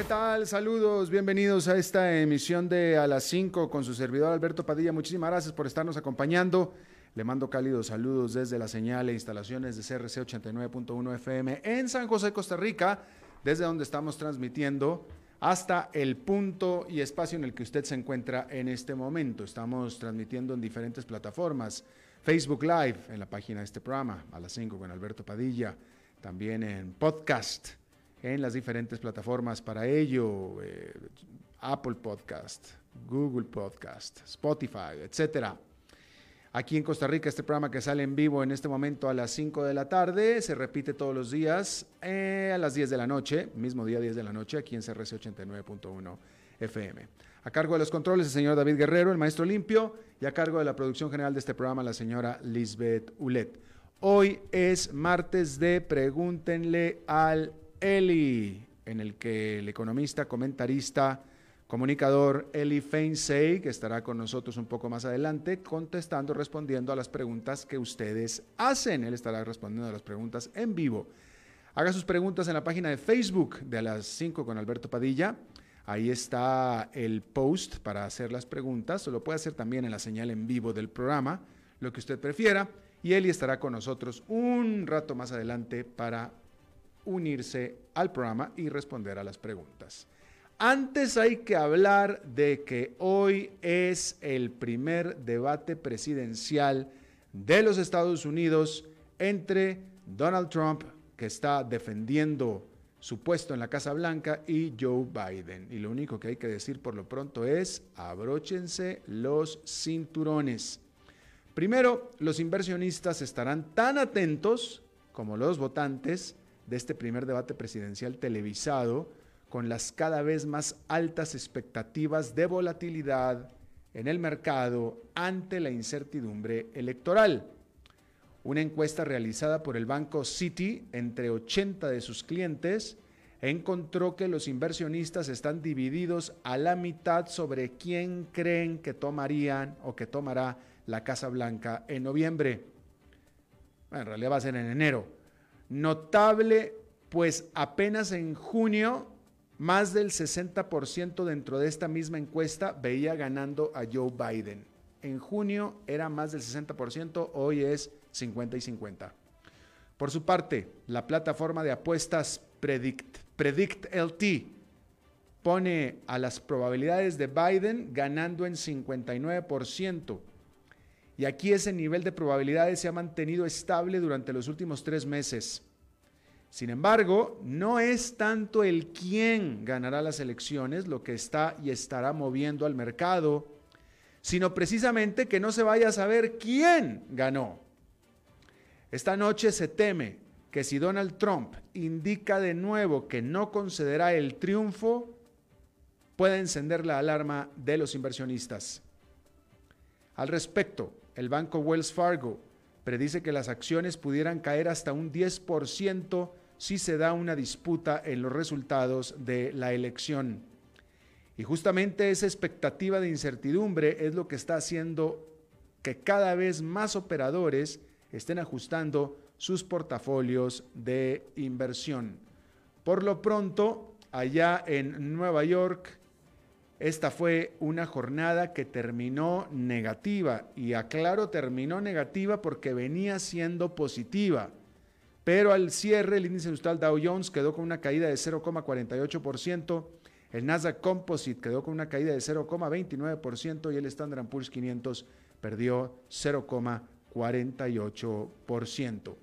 ¿Qué tal? Saludos, bienvenidos a esta emisión de A las 5 con su servidor Alberto Padilla. Muchísimas gracias por estarnos acompañando. Le mando cálidos saludos desde la señal e instalaciones de CRC 89.1 FM en San José, Costa Rica, desde donde estamos transmitiendo hasta el punto y espacio en el que usted se encuentra en este momento. Estamos transmitiendo en diferentes plataformas. Facebook Live, en la página de este programa, a las 5 con Alberto Padilla. También en podcast, en las diferentes plataformas para ello. eh, Apple Podcast, Google Podcast, Spotify, etcétera. Aquí en Costa Rica, este programa que sale en vivo en este momento a las 5 de la tarde, se repite todos los días eh, a las 10 de la noche, mismo día 10 de la noche, aquí en CRC 89.1 FM. A cargo de los controles, el señor David Guerrero, el maestro limpio, y a cargo de la producción general de este programa, la señora Lisbeth Ulet. Hoy es martes de Pregúntenle al Eli, en el que el economista, comentarista, comunicador Eli Feinsey, que estará con nosotros un poco más adelante, contestando, respondiendo a las preguntas que ustedes hacen. Él estará respondiendo a las preguntas en vivo. Haga sus preguntas en la página de Facebook de a las 5 con Alberto Padilla. Ahí está el post para hacer las preguntas. O lo puede hacer también en la señal en vivo del programa, lo que usted prefiera. Y Eli estará con nosotros un rato más adelante para unirse al programa y responder a las preguntas. Antes hay que hablar de que hoy es el primer debate presidencial de los Estados Unidos entre Donald Trump, que está defendiendo su puesto en la Casa Blanca, y Joe Biden. Y lo único que hay que decir por lo pronto es, abróchense los cinturones. Primero, los inversionistas estarán tan atentos como los votantes de este primer debate presidencial televisado, con las cada vez más altas expectativas de volatilidad en el mercado ante la incertidumbre electoral. Una encuesta realizada por el banco Citi entre 80 de sus clientes encontró que los inversionistas están divididos a la mitad sobre quién creen que tomarían o que tomará la Casa Blanca en noviembre. Bueno, en realidad va a ser en enero. Notable, pues apenas en junio más del 60% dentro de esta misma encuesta veía ganando a Joe Biden. En junio era más del 60%, hoy es 50 y 50. Por su parte, la plataforma de apuestas Predict, PredictLT pone a las probabilidades de Biden ganando en 59%. Y aquí ese nivel de probabilidades se ha mantenido estable durante los últimos tres meses. Sin embargo, no es tanto el quién ganará las elecciones lo que está y estará moviendo al mercado, sino precisamente que no se vaya a saber quién ganó. Esta noche se teme que si Donald Trump indica de nuevo que no concederá el triunfo, pueda encender la alarma de los inversionistas. Al respecto, el banco Wells Fargo predice que las acciones pudieran caer hasta un 10% si se da una disputa en los resultados de la elección. Y justamente esa expectativa de incertidumbre es lo que está haciendo que cada vez más operadores estén ajustando sus portafolios de inversión. Por lo pronto, allá en Nueva York, esta fue una jornada que terminó negativa y aclaro, terminó negativa porque venía siendo positiva. Pero al cierre el índice industrial Dow Jones quedó con una caída de 0,48%, El Nasdaq Composite quedó con una caída de 0,29% y el Standard Poor's 500 perdió 0,48%.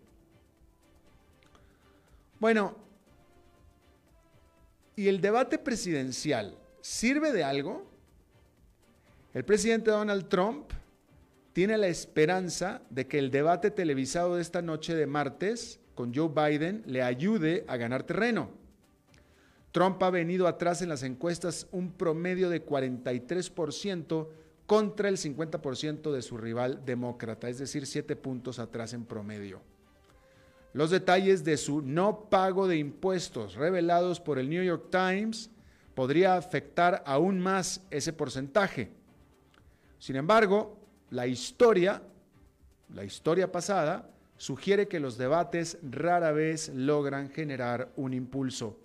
Bueno, ¿y el debate presidencial sirve de algo? El presidente Donald Trump tiene la esperanza de que el debate televisado de esta noche de martes con Joe Biden le ayude a ganar terreno. Trump ha venido atrás en las encuestas un promedio de 43% contra el 50% de su rival demócrata, es decir, 7 puntos atrás en promedio. Los detalles de su no pago de impuestos revelados por el New York Times podría afectar aún más ese porcentaje. Sin embargo, la historia, la historia pasada, sugiere que los debates rara vez logran generar un impulso.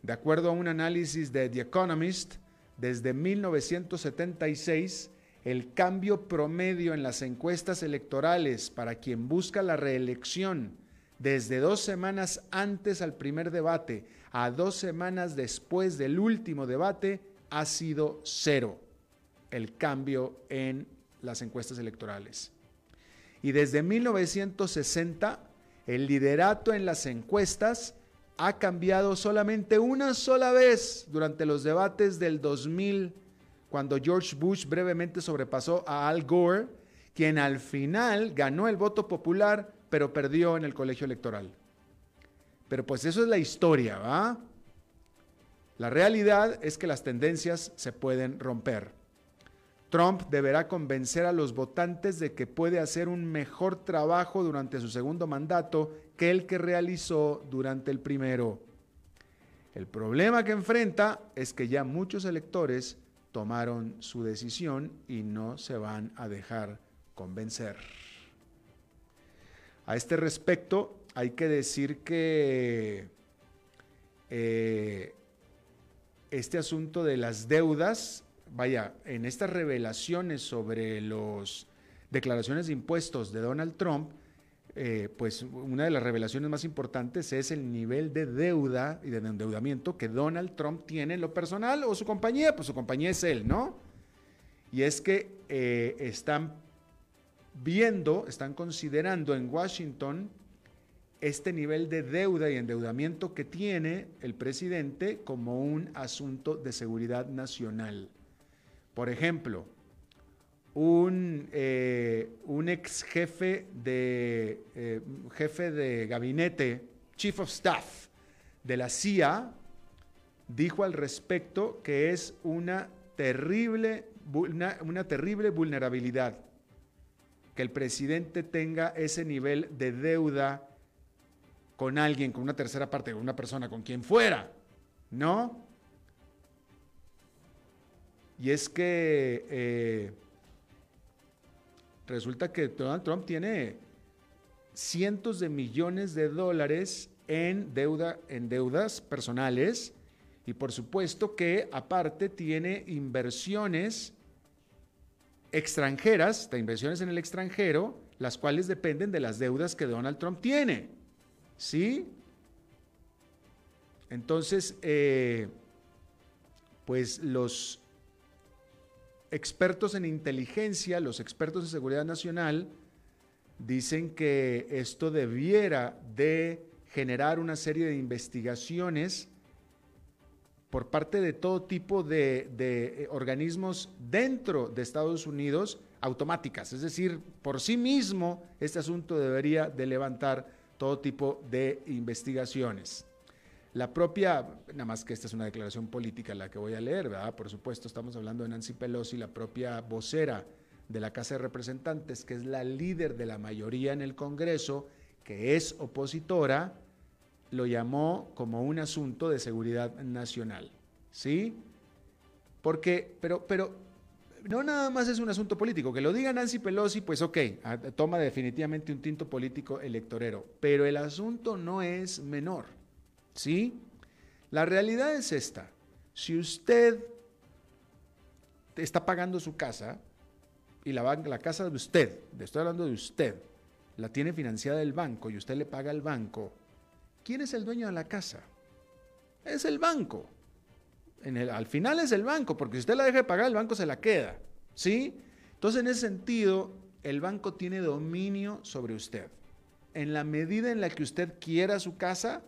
De acuerdo a un análisis de The Economist, desde 1976, el cambio promedio en las encuestas electorales para quien busca la reelección desde dos semanas antes al primer debate a dos semanas después del último debate ha sido cero el cambio en las encuestas electorales. Y desde 1960, el liderato en las encuestas ha cambiado solamente una sola vez durante los debates del 2000, cuando George Bush brevemente sobrepasó a Al Gore, quien al final ganó el voto popular, pero perdió en el colegio electoral. Pero pues eso es la historia, ¿va? La realidad es que las tendencias se pueden romper. Trump deberá convencer a los votantes de que puede hacer un mejor trabajo durante su segundo mandato que el que realizó durante el primero. El problema que enfrenta es que ya muchos electores tomaron su decisión y no se van a dejar convencer. A este respecto, hay que decir que eh, este asunto de las deudas vaya, en estas revelaciones sobre las declaraciones de impuestos de Donald Trump, eh, pues una de las revelaciones más importantes es el nivel de deuda y de endeudamiento que Donald Trump tiene en lo personal o su compañía, pues su compañía es él, ¿no? Y es que eh, están viendo, están considerando en Washington este nivel de deuda y endeudamiento que tiene el presidente como un asunto de seguridad nacional. Por ejemplo, un, eh, un ex jefe de, eh, jefe de gabinete, chief of staff de la CIA, dijo al respecto que es una terrible, una terrible vulnerabilidad que el presidente tenga ese nivel de deuda con alguien, con una tercera parte, con una persona, con quien fuera, ¿no? Y es que eh, resulta que Donald Trump tiene cientos de millones de dólares en deuda, en deudas personales, y por supuesto que aparte tiene inversiones extranjeras, de inversiones en el extranjero, las cuales dependen de las deudas que Donald Trump tiene. ¿Sí? Entonces, eh, pues los expertos en inteligencia, los expertos en seguridad nacional, dicen que esto debiera de generar una serie de investigaciones por parte de todo tipo de, eh, organismos dentro de Estados Unidos automáticas. Es decir, por sí mismo este asunto debería de levantar todo tipo de investigaciones. La propia, nada más que esta es una declaración política la que voy a leer, ¿verdad? Por supuesto, estamos hablando de Nancy Pelosi, la propia vocera de la Casa de Representantes, que es la líder de la mayoría en el Congreso, que es opositora, lo llamó como un asunto de seguridad nacional. ¿Sí? Porque, pero, pero, no nada más es un asunto político. Que lo diga Nancy Pelosi, pues ok, toma definitivamente un tinto político electorero. Pero el asunto no es menor. ¿Sí? La realidad es esta. Si usted está pagando su casa y la, la casa de usted, estoy hablando de usted, la tiene financiada el banco y usted le paga al banco, ¿quién es el dueño de la casa? Es el banco. al final es el banco, porque si usted la deja de pagar, el banco se la queda. ¿Sí? Entonces, en ese sentido, el banco tiene dominio sobre usted. En la medida en la que usted quiera su casa,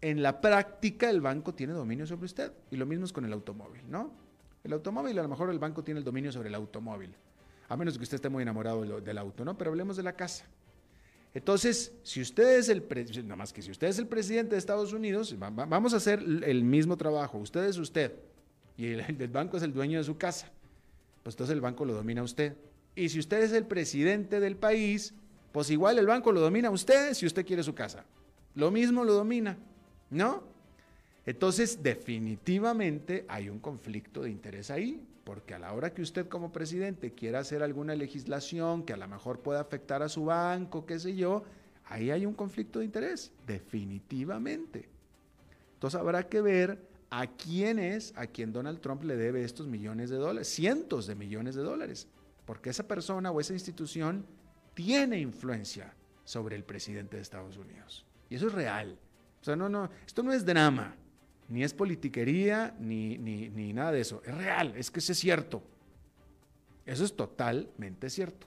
en la práctica el banco tiene dominio sobre usted. Y lo mismo es con el automóvil, ¿no? El automóvil, a lo mejor el banco tiene el dominio sobre el automóvil. A menos que usted esté muy enamorado del auto, ¿no? Pero hablemos de la casa. Entonces, si usted es el, nada más que si usted es el presidente de Estados Unidos, vamos a hacer el mismo trabajo. Usted es usted y el, banco es el dueño de su casa. Pues entonces el banco lo domina usted. Y si usted es el presidente del país, pues igual el banco lo domina usted si usted quiere su casa. Lo mismo lo domina, ¿no? Entonces, definitivamente hay un conflicto de interés ahí, porque a la hora que usted como presidente quiera hacer alguna legislación que a lo mejor pueda afectar a su banco, qué sé yo, ahí hay un conflicto de interés, definitivamente. Entonces habrá que ver a quién es a quien Donald Trump le debe estos millones de dólares, cientos de millones de dólares, porque esa persona o esa institución tiene influencia sobre el presidente de Estados Unidos. Y eso es real. O sea, no, no, esto no es drama ni es politiquería, ni, ni, nada de eso. Es real, es que eso es cierto. Eso es totalmente cierto.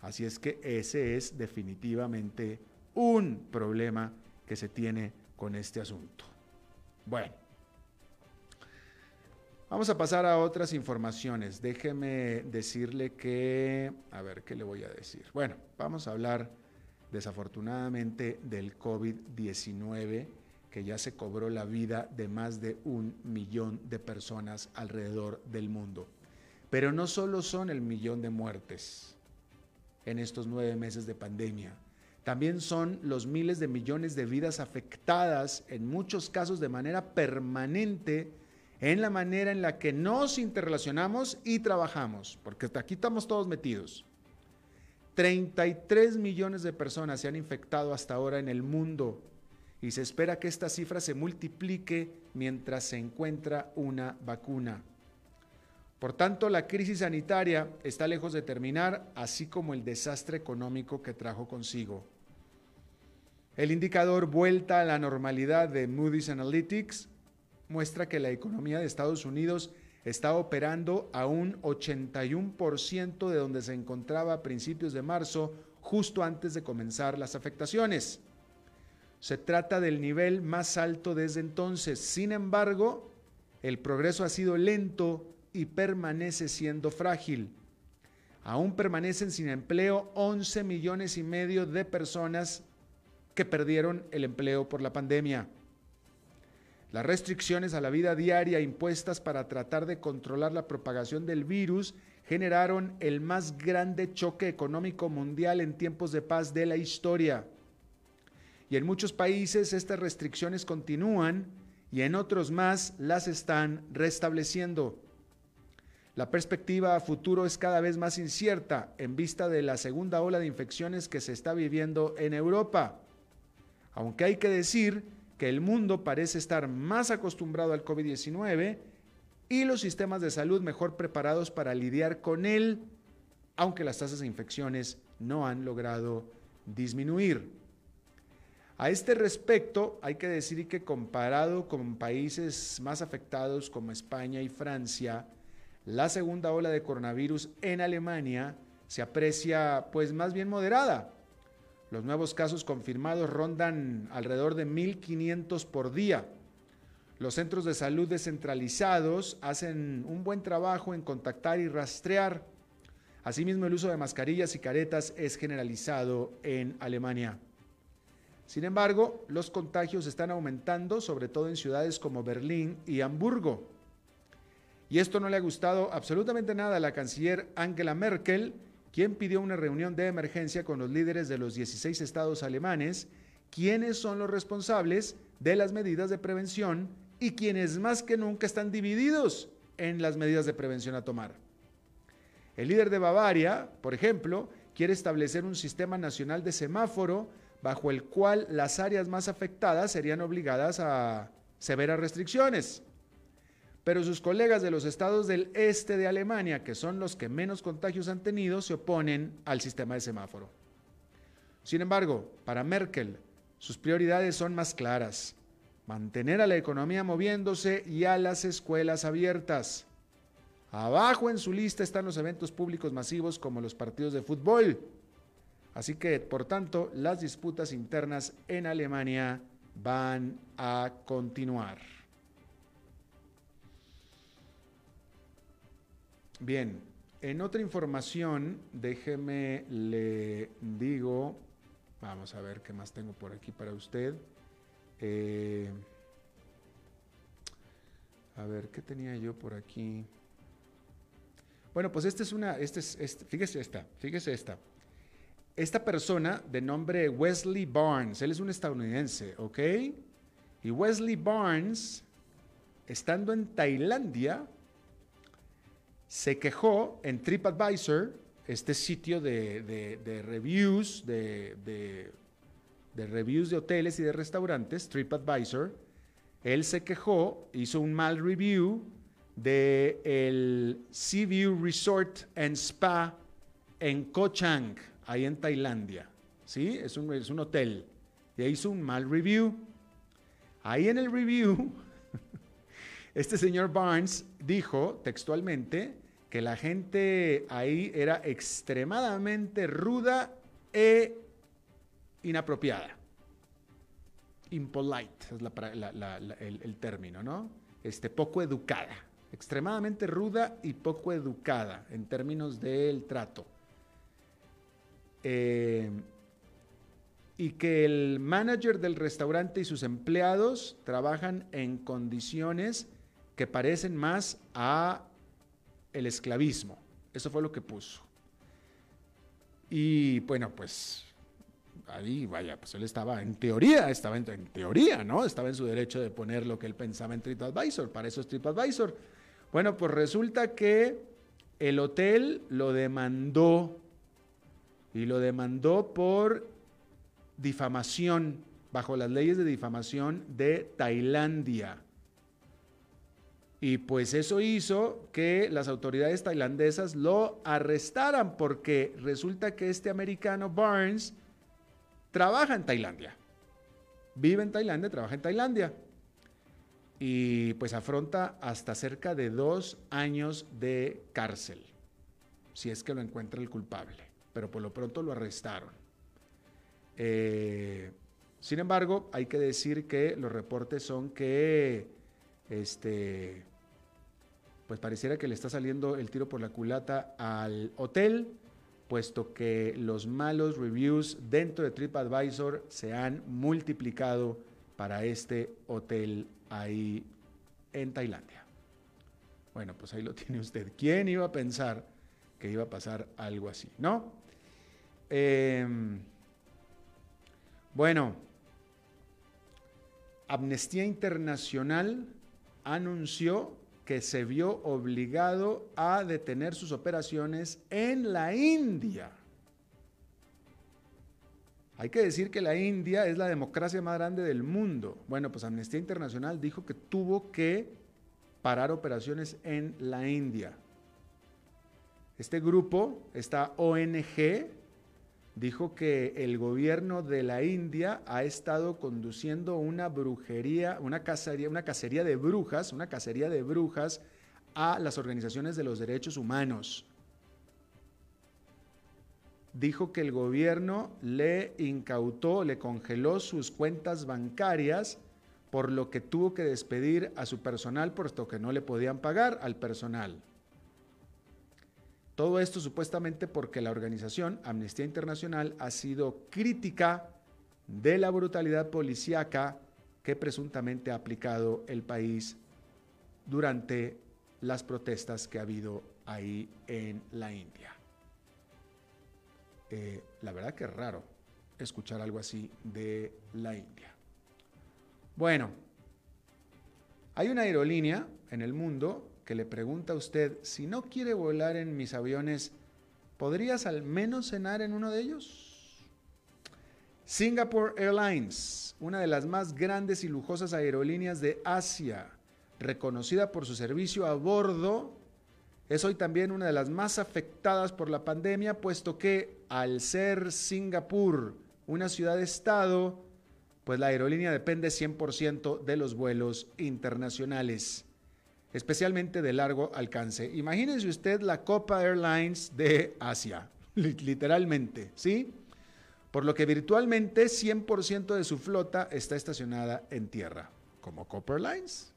Así es que ese es definitivamente un problema que se tiene con este asunto. Bueno, vamos a pasar a otras informaciones. Déjeme decirle que, a ver, ¿qué le voy a decir? Bueno, vamos a hablar desafortunadamente del COVID-19 que ya se cobró la vida de más de un millón de personas alrededor del mundo. Pero no solo son el millón de muertes en estos nueve meses de pandemia, también son los miles de millones de vidas afectadas, en muchos casos de manera permanente, en la manera en la que nos interrelacionamos y trabajamos, porque aquí estamos todos metidos. 33 millones de personas se han infectado hasta ahora en el mundo y se espera que esta cifra se multiplique mientras se encuentra una vacuna. Por tanto, la crisis sanitaria está lejos de terminar, así como el desastre económico que trajo consigo. El indicador vuelta a la normalidad de Moody's Analytics muestra que la economía de Estados Unidos está operando a un 81% de donde se encontraba a principios de marzo, justo antes de comenzar las afectaciones. Se trata del nivel más alto desde entonces. Sin embargo, el progreso ha sido lento y permanece siendo frágil. Aún permanecen sin empleo 11 millones y medio de personas que perdieron el empleo por la pandemia. Las restricciones a la vida diaria impuestas para tratar de controlar la propagación del virus generaron el más grande choque económico mundial en tiempos de paz de la historia. Y en muchos países estas restricciones continúan y en otros más las están restableciendo. La perspectiva a futuro es cada vez más incierta en vista de la segunda ola de infecciones que se está viviendo en Europa. Aunque hay que decir que el mundo parece estar más acostumbrado al COVID-19 y los sistemas de salud mejor preparados para lidiar con él, aunque las tasas de infecciones no han logrado disminuir. A este respecto, hay que decir que comparado con países más afectados como España y Francia, la segunda ola de coronavirus en Alemania se aprecia pues más bien moderada. Los nuevos casos confirmados rondan alrededor de 1.500 por día. Los centros de salud descentralizados hacen un buen trabajo en contactar y rastrear. Asimismo, el uso de mascarillas y caretas es generalizado en Alemania. Sin embargo, los contagios están aumentando, sobre todo en ciudades como Berlín y Hamburgo. Y esto no le ha gustado absolutamente nada a la canciller Angela Merkel, quien pidió una reunión de emergencia con los líderes de los 16 estados alemanes, quienes son los responsables de las medidas de prevención y quienes más que nunca están divididos en las medidas de prevención a tomar. El líder de Bavaria, por ejemplo, quiere establecer un sistema nacional de semáforo bajo el cual las áreas más afectadas serían obligadas a severas restricciones. Pero sus colegas de los estados del este de Alemania, que son los que menos contagios han tenido, se oponen al sistema de semáforo. Sin embargo, para Merkel, sus prioridades son más claras. mantener a la economía moviéndose y a las escuelas abiertas. Abajo en su lista están los eventos públicos masivos como los partidos de fútbol. Así que, por tanto, las disputas internas en Alemania van a continuar. Bien, en otra información, déjeme le digo, vamos a ver qué más tengo por aquí para usted. Eh, a ver, ¿qué tenía yo por aquí? Bueno, pues esta es una, este es, fíjese esta, fíjese esta. Esta persona de nombre Wesley Barnes, él es un estadounidense, ¿ok? Y Wesley Barnes, estando en Tailandia, se quejó en TripAdvisor, este sitio de, reviews, de, reviews de hoteles y de restaurantes, TripAdvisor, él se quejó, hizo un mal review de el Seaview Resort and Spa en Koh Chang, ahí en Tailandia. ¿Sí? Es un, es un hotel. Y hizo un mal review. Ahí en el review, este señor Barnes dijo textualmente que la gente ahí era extremadamente ruda e inapropiada. Impolite es el, el, término, ¿no? Este, poco educada extremadamente ruda y poco educada en términos del trato. Eh, y que el manager del restaurante y sus empleados trabajan en condiciones que parecen más a el esclavismo. Eso fue lo que puso. Y bueno, pues ahí, vaya, pues él estaba en teoría, estaba en, en, teoría, ¿no? Estaba en su derecho de poner lo que él pensaba en TripAdvisor, para eso es TripAdvisor. Bueno, pues resulta que el hotel lo demandó y lo demandó por difamación, bajo las leyes de difamación de Tailandia. Y pues eso hizo que las autoridades tailandesas lo arrestaran porque resulta que este americano Barnes trabaja en Tailandia. Vive en Tailandia, trabaja en Tailandia y pues afronta hasta cerca de dos años de cárcel, si es que lo encuentra el culpable, pero por lo pronto lo arrestaron. Eh, sin embargo, hay que decir que los reportes son que, este, pues pareciera que le está saliendo el tiro por la culata al hotel, puesto que los malos reviews dentro de TripAdvisor se han multiplicado para este hotel ahí en Tailandia. Bueno, pues ahí lo tiene usted. ¿Quién iba a pensar que iba a pasar algo así? ¿No? Em, bueno, Amnistía Internacional anunció que se vio obligado a detener sus operaciones en la India hay que decir que la India es la democracia más grande del mundo. Bueno, pues Amnistía Internacional dijo que tuvo que parar operaciones en la India. Este grupo, esta ONG, dijo que el gobierno de la India ha estado conduciendo una brujería, una cacería, una cacería de brujas, una cacería de brujas a las organizaciones de los derechos humanos dijo que el gobierno le incautó, le congeló sus cuentas bancarias, por lo que tuvo que despedir a su personal, puesto que no le podían pagar al personal. Todo esto supuestamente porque la organización Amnistía Internacional ha sido crítica de la brutalidad policíaca que presuntamente ha aplicado el país durante las protestas que ha habido ahí en la India. Eh, la verdad que es raro escuchar algo así de la India. Bueno, hay una aerolínea en el mundo que le pregunta a usted, si no quiere volar en mis aviones, ¿podrías al menos cenar en uno de ellos? Singapore Airlines, una de las más grandes y lujosas aerolíneas de Asia, reconocida por su servicio a bordo es hoy también una de las más afectadas por la pandemia, puesto que al ser Singapur una ciudad-estado, pues la aerolínea depende 100% de los vuelos internacionales, especialmente de largo alcance. Imagínense usted la Copa Airlines de Asia, literalmente, ¿sí? Por lo que virtualmente 100% de su flota está estacionada en tierra, como Copa Airlines,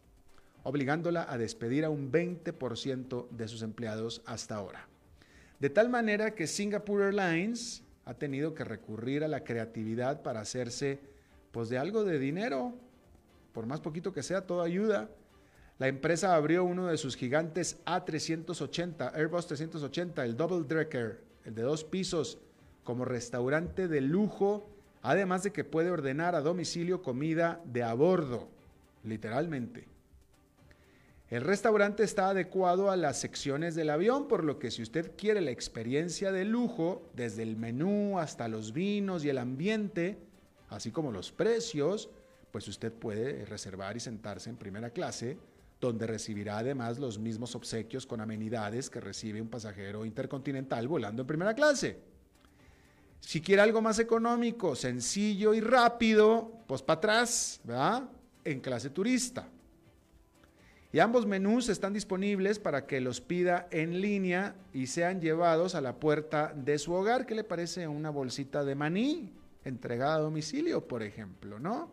obligándola a despedir a un 20% de sus empleados hasta ahora. De tal manera que Singapore Airlines ha tenido que recurrir a la creatividad para hacerse pues de algo de dinero, por más poquito que sea, todo ayuda. La empresa abrió uno de sus gigantes A380, Airbus 380, el Double Decker, el de dos pisos, como restaurante de lujo, además de que puede ordenar a domicilio comida de a bordo, literalmente. El restaurante está adecuado a las secciones del avión, por lo que si usted quiere la experiencia de lujo, desde el menú hasta los vinos y el ambiente, así como los precios, pues usted puede reservar y sentarse en primera clase, donde recibirá además los mismos obsequios con amenidades que recibe un pasajero intercontinental volando en primera clase. Si quiere algo más económico, sencillo y rápido, pues para atrás, ¿verdad? En clase turista. Y ambos menús están disponibles para que los pida en línea y sean llevados a la puerta de su hogar. ¿Qué le parece una bolsita de maní? entregada a domicilio, por ejemplo, ¿no?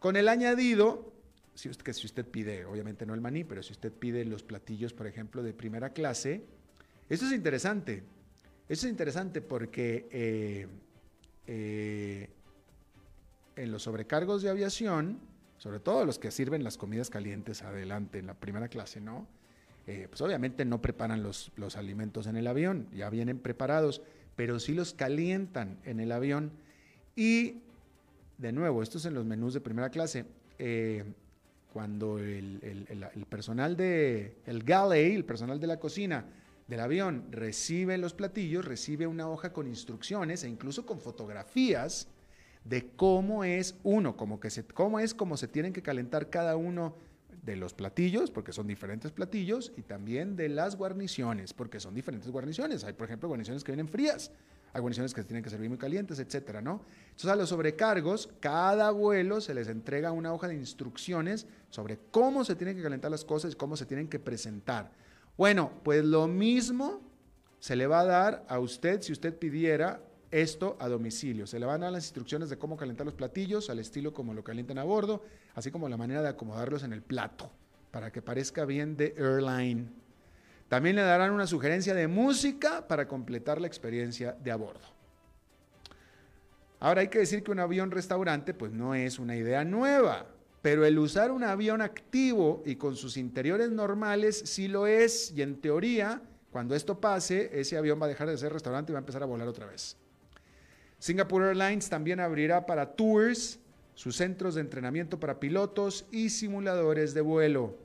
Con el añadido, si usted, que si usted pide, obviamente no el maní, pero si usted pide los platillos, por ejemplo, de primera clase, eso es interesante. Eso es interesante porque eh, eh, en los sobrecargos de aviación, sobre todo los que sirven las comidas calientes adelante en la primera clase, ¿no? Eh, pues obviamente no preparan los, los alimentos en el avión, ya vienen preparados, pero sí los calientan en el avión y de nuevo, esto es en los menús de primera clase. Cuando el, personal de el galley, el personal de la cocina del avión recibe los platillos, recibe una hoja con instrucciones e incluso con fotografías de cómo es uno, que se, cómo es como se tienen que calentar cada uno de los platillos, porque son diferentes platillos, y también de las guarniciones, porque son diferentes guarniciones. Hay, por ejemplo, guarniciones que vienen frías, guarniciones que se tienen que servir muy calientes, etcétera, ¿no? Entonces a los sobrecargos, cada vuelo se les entrega una hoja de instrucciones sobre cómo se tienen que calentar las cosas y cómo se tienen que presentar. Bueno, pues lo mismo se le va a dar a usted si usted pidiera esto a domicilio. Se le van a dar las instrucciones de cómo calentar los platillos al estilo como lo calientan a bordo, así como la manera de acomodarlos en el plato para que parezca bien de airline. También le darán una sugerencia de música para completar la experiencia de a bordo. Ahora hay que decir que un avión restaurante pues no es una idea nueva, pero el usar un avión activo y con sus interiores normales sí lo es y en teoría cuando esto pase ese avión va a dejar de ser restaurante y va a empezar a volar otra vez. Singapore Airlines también abrirá para tours sus centros de entrenamiento para pilotos y simuladores de vuelo.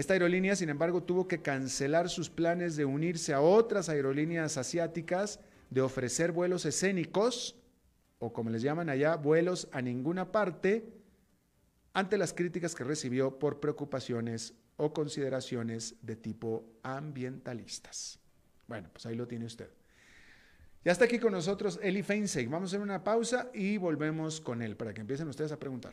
Esta aerolínea, sin embargo, tuvo que cancelar sus planes de unirse a otras aerolíneas asiáticas, de ofrecer vuelos escénicos, o como les llaman allá, vuelos a ninguna parte, ante las críticas que recibió por preocupaciones o consideraciones de tipo ambientalistas. Bueno, pues ahí lo tiene usted. Ya está aquí con nosotros Eli Feinseig. Vamos a hacer una pausa y volvemos con él para que empiecen ustedes a preguntar.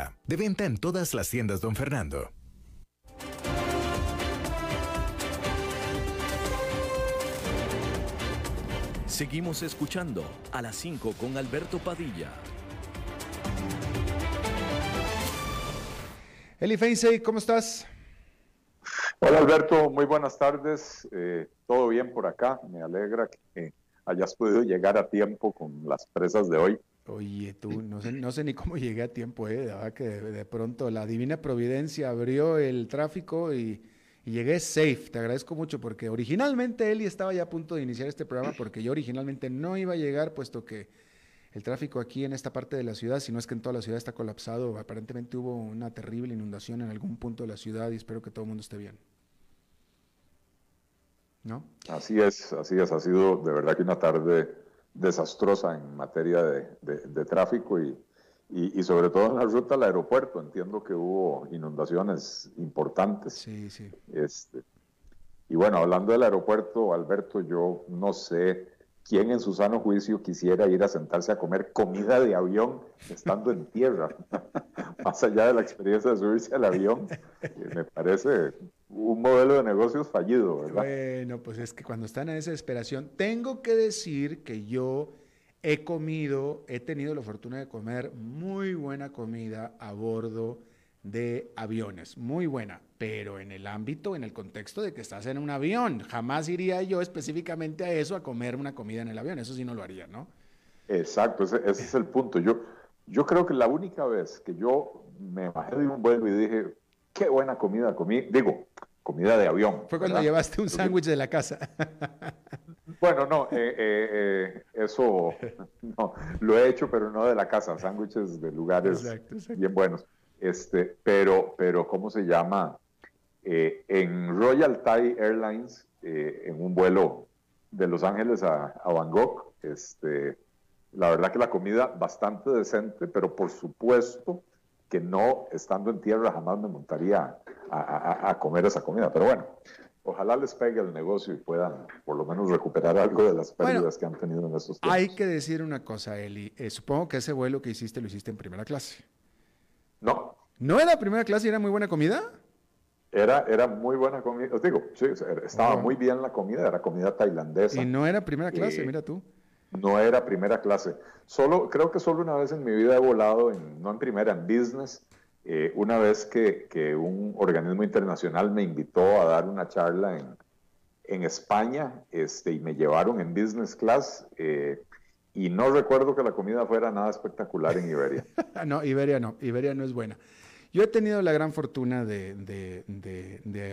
De venta en todas las tiendas, don Fernando. Seguimos escuchando a las 5 con Alberto Padilla. Eli Feinsey, ¿cómo estás? Hola Alberto, muy buenas tardes. Eh, Todo bien por acá. Me alegra que hayas podido llegar a tiempo con las presas de hoy. Oye, tú, no sé, no sé ni cómo llegué a tiempo, ¿eh? De que de, pronto la divina providencia abrió el tráfico y, llegué safe. Te agradezco mucho porque originalmente Eli estaba ya a punto de iniciar este programa porque yo originalmente no iba a llegar puesto que el tráfico aquí en esta parte de la ciudad, si no es que en toda la ciudad está colapsado, aparentemente hubo una terrible inundación en algún punto de la ciudad y espero que todo el mundo esté bien. ¿No? Así es, así es, ha sido de verdad que una tarde desastrosa en materia de, tráfico y, y, sobre todo en la ruta al aeropuerto. Entiendo que hubo inundaciones importantes. Sí, sí. Este, y bueno, hablando del aeropuerto, Alberto, yo no sé quién en su sano juicio quisiera ir a sentarse a comer comida de avión estando en tierra, más allá de la experiencia de subirse al avión, me parece un modelo de negocios fallido, ¿verdad? Bueno, pues es que cuando están en esa desesperación, tengo que decir que yo he comido, he tenido la fortuna de comer muy buena comida a bordo de aviones, muy buena, pero en el ámbito, en el contexto de que estás en un avión, jamás iría yo específicamente a eso, a comer una comida en el avión, eso sí no lo haría, ¿no? Exacto, ese, es el punto. Yo, yo creo que la única vez que yo me bajé de un vuelo y dije, qué buena comida comí, digo, comida de avión. Fue cuando llevaste un sándwich de la casa. Bueno, no, eh, eh, eh, eso no, lo he hecho, pero no de la casa, sándwiches de lugares bien buenos. Este, pero, pero, ¿cómo se llama? en Royal Thai Airlines, en un vuelo de Los Ángeles a, a Bangkok, este, la verdad que la comida bastante decente, pero por supuesto que no estando en tierra jamás me montaría a, comer esa comida. Pero bueno, ojalá les pegue el negocio y puedan por lo menos recuperar algo de las pérdidas que han tenido en esos tiempos. Hay que decir una cosa, Eli. Eh, supongo que ese vuelo que hiciste lo hiciste en primera clase. No. ¿No era primera clase y era muy buena comida? Era, era muy buena comida. Os digo, sí, estaba muy bien la comida, era comida tailandesa. Y no era primera clase, mira tú. No era primera clase. Solo, creo que solo una vez en mi vida he volado, en, no en primera, en business, eh, una vez que, un organismo internacional me invitó a dar una charla en, en España este, y me llevaron en business class. Eh, y no recuerdo que la comida fuera nada espectacular en Iberia. no, Iberia no, Iberia no es buena. Yo he tenido la gran fortuna de,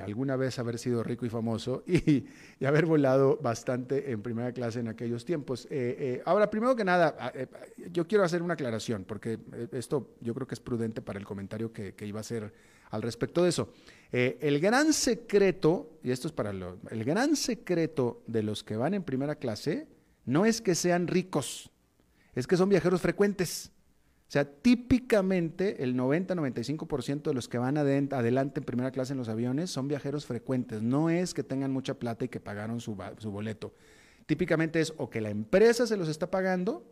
alguna vez haber sido rico y famoso y, haber volado bastante en primera clase en aquellos tiempos. Eh, eh, ahora, primero que nada, ah, eh, yo quiero hacer una aclaración, porque esto yo creo que es prudente para el comentario que, iba a hacer al respecto de eso. el gran secreto, y esto es para lo, el gran secreto de los que van en primera clase no es que sean ricos, es que son viajeros frecuentes. O sea, típicamente el 90-95% de los que van adelante en primera clase en los aviones son viajeros frecuentes. No es que tengan mucha plata y que pagaron su, boleto. Típicamente es o que la empresa se los está pagando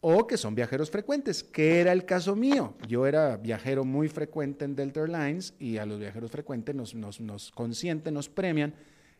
o que son viajeros frecuentes, que era el caso mío. Yo era viajero muy frecuente en Delta Airlines y a los viajeros frecuentes nos, nos, consienten, nos premian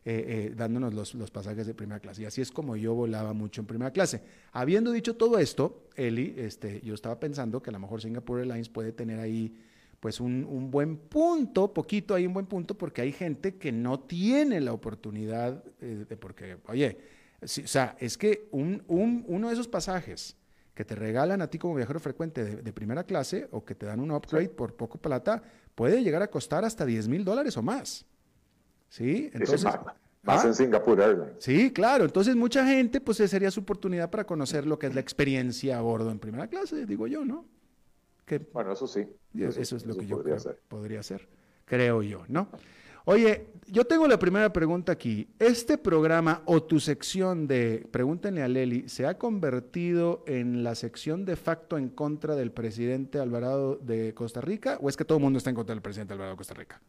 eh, eh, dándonos los, pasajes de primera clase. Y así es como yo volaba mucho en primera clase. Habiendo dicho todo esto, Eli, este, yo estaba pensando que a lo mejor Singapore Airlines puede tener ahí pues un, buen punto, poquito ahí un buen punto, porque hay gente que no tiene la oportunidad eh, de, porque, oye, o sea, es que un, uno de esos pasajes que te regalan a ti como viajero frecuente de, primera clase o que te dan un upgrade por poco plata, puede llegar a costar hasta 10 mil dólares o más. ¿Sí? Entonces, más, ¿ah? en Singapore Airlines. Sí, claro. Entonces, mucha gente, pues sería su oportunidad para conocer lo que es la experiencia a bordo en primera clase, digo yo, ¿no? bueno, eso sí. Eso, es lo que yo creo podría ser, creo yo, ¿no? Oye, yo tengo la primera pregunta aquí. ¿Este programa o tu sección de Pregúntenle a Leli se ha convertido en la sección de facto en contra del presidente Alvarado de Costa Rica o es que todo el mundo está en contra del presidente Alvarado de Costa Rica?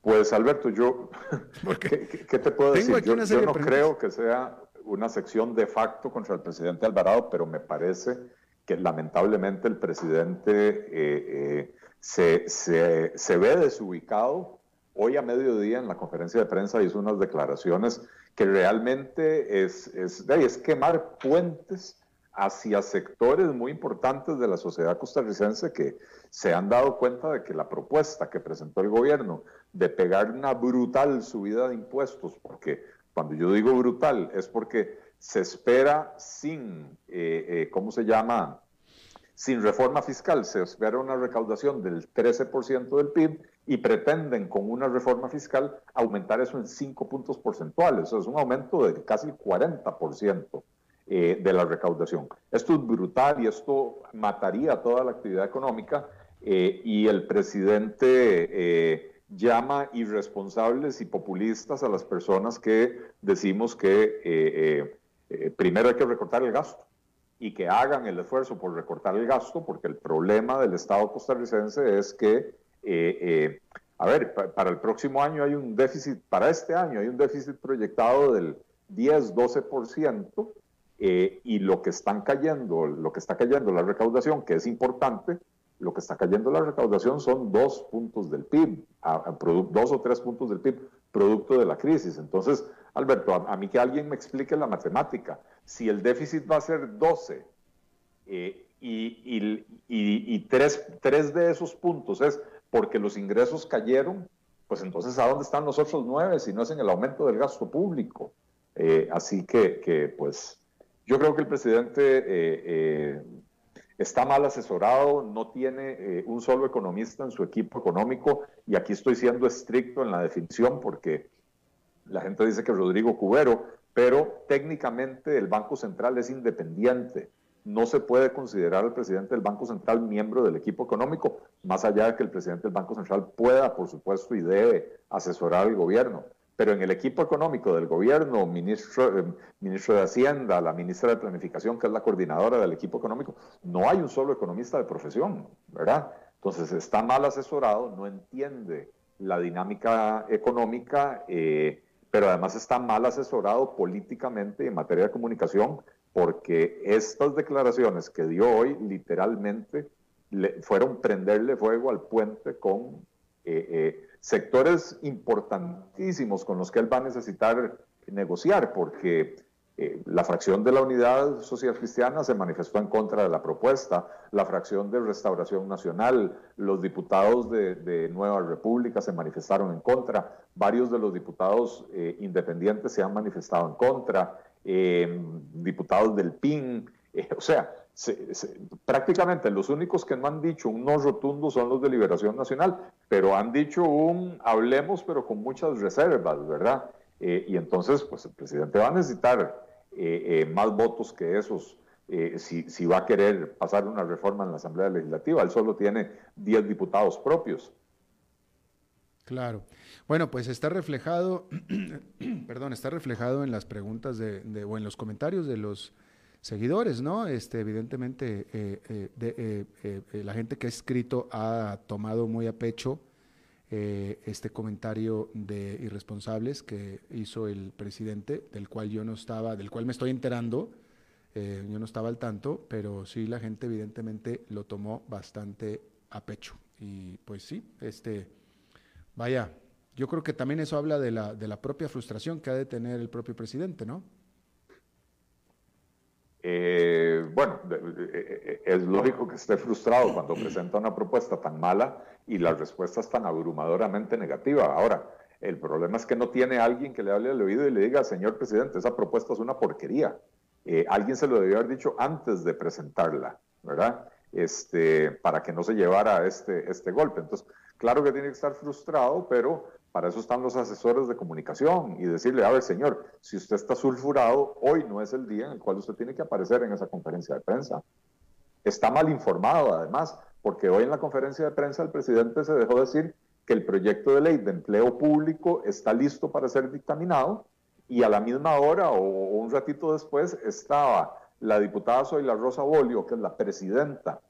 Pues Alberto, yo, ¿qué, te puedo decir? Yo, no creo que sea una sección de facto contra el presidente Alvarado, pero me parece que lamentablemente el presidente eh, eh, se, se, ve desubicado. Hoy a mediodía en la conferencia de prensa hizo unas declaraciones que realmente es, es, es quemar puentes hacia sectores muy importantes de la sociedad costarricense que se han dado cuenta de que la propuesta que presentó el gobierno de pegar una brutal subida de impuestos, porque cuando yo digo brutal es porque se espera sin, eh, eh, ¿cómo se llama? Sin reforma fiscal, se espera una recaudación del 13% del PIB y pretenden con una reforma fiscal aumentar eso en 5 puntos porcentuales. Eso es un aumento de casi el 40% eh, de la recaudación. Esto es brutal y esto mataría toda la actividad económica eh, y el presidente eh, llama irresponsables y populistas a las personas que decimos que primero hay que recortar el gasto y que hagan el esfuerzo por recortar el gasto, porque el problema del Estado costarricense es que eh, eh, a ver, para el próximo año hay un déficit, para este año hay un déficit proyectado del 10-12%, eh, y lo que están cayendo, lo que está cayendo la recaudación, que es importante, lo que está cayendo la recaudación son dos puntos del PIB, dos o tres puntos del PIB, producto de la crisis. Entonces, Alberto, a, mí que alguien me explique la matemática. Si el déficit va a ser 12 y, y, y, tres, tres de esos puntos es porque los ingresos cayeron, pues entonces ¿a dónde están los otros nueve si no es en el aumento del gasto público? Eh, así que, pues, yo creo que el presidente eh, eh, está mal asesorado, no tiene un solo economista en su equipo económico, y aquí estoy siendo estricto en la definición porque la gente dice que Rodrigo Cubero, pero técnicamente el Banco Central es independiente no se puede considerar al presidente del Banco Central miembro del equipo económico, más allá de que el presidente del Banco Central pueda, por supuesto, y debe asesorar al gobierno. Pero en el equipo económico del gobierno, ministro, eh, ministro de Hacienda, la ministra de Planificación, que es la coordinadora del equipo económico, no hay un solo economista de profesión, ¿verdad? Entonces está mal asesorado, no entiende la dinámica económica, eh, pero además está mal asesorado políticamente en materia de comunicación porque estas declaraciones que dio hoy literalmente le, fueron prenderle fuego al puente con eh, eh, sectores importantísimos con los que él va a necesitar negociar, porque eh, la fracción de la Unidad Social Cristiana se manifestó en contra de la propuesta, la fracción de Restauración Nacional, los diputados de, Nueva República se manifestaron en contra, varios de los diputados independientes se han manifestado en contra, eh, diputados del PIN, eh, o sea, prácticamente los únicos que no han dicho un no rotundo son los de Liberación Nacional, pero han dicho un hablemos pero con muchas reservas, ¿verdad? Eh, y entonces, pues el presidente va a necesitar más votos que esos si, si, va a querer pasar una reforma en la Asamblea Legislativa. Él solo tiene 10 diputados propios. Claro. Bueno, pues está reflejado, perdón, está reflejado en las preguntas de, o en los comentarios de los seguidores, ¿no? Este, evidentemente, eh, eh, eh, la gente que ha escrito ha tomado muy a pecho este comentario de irresponsables que hizo el presidente, del cual yo no estaba, del cual me estoy enterando, yo no estaba al tanto, pero sí la gente evidentemente lo tomó bastante a pecho. Y pues sí, este, vaya, yo creo que también eso habla de la, de la propia frustración que ha de tener el propio presidente, ¿no? Eh, bueno, eh, es lógico que esté frustrado cuando presenta una propuesta tan mala y la respuesta es tan abrumadoramente negativa. Ahora, el problema es que no tiene alguien que le hable al oído y le diga, señor presidente, esa propuesta es una porquería. Eh, alguien se lo debió haber dicho antes de presentarla, ¿verdad? Este, para que no se llevara este, este golpe. Entonces, claro que tiene que estar frustrado, pero para eso están los asesores de comunicación y decirle, a ver, señor, si usted está sulfurado, hoy no es el día en el cual usted tiene que aparecer en esa conferencia de prensa. está mal informado además, porque hoy en la conferencia de prensa el presidente se dejó decir que el proyecto de ley de empleo público está listo para ser dictaminado y a la misma hora o, un ratito después estaba la diputada Zoila Rosa Bolio, que es la presidenta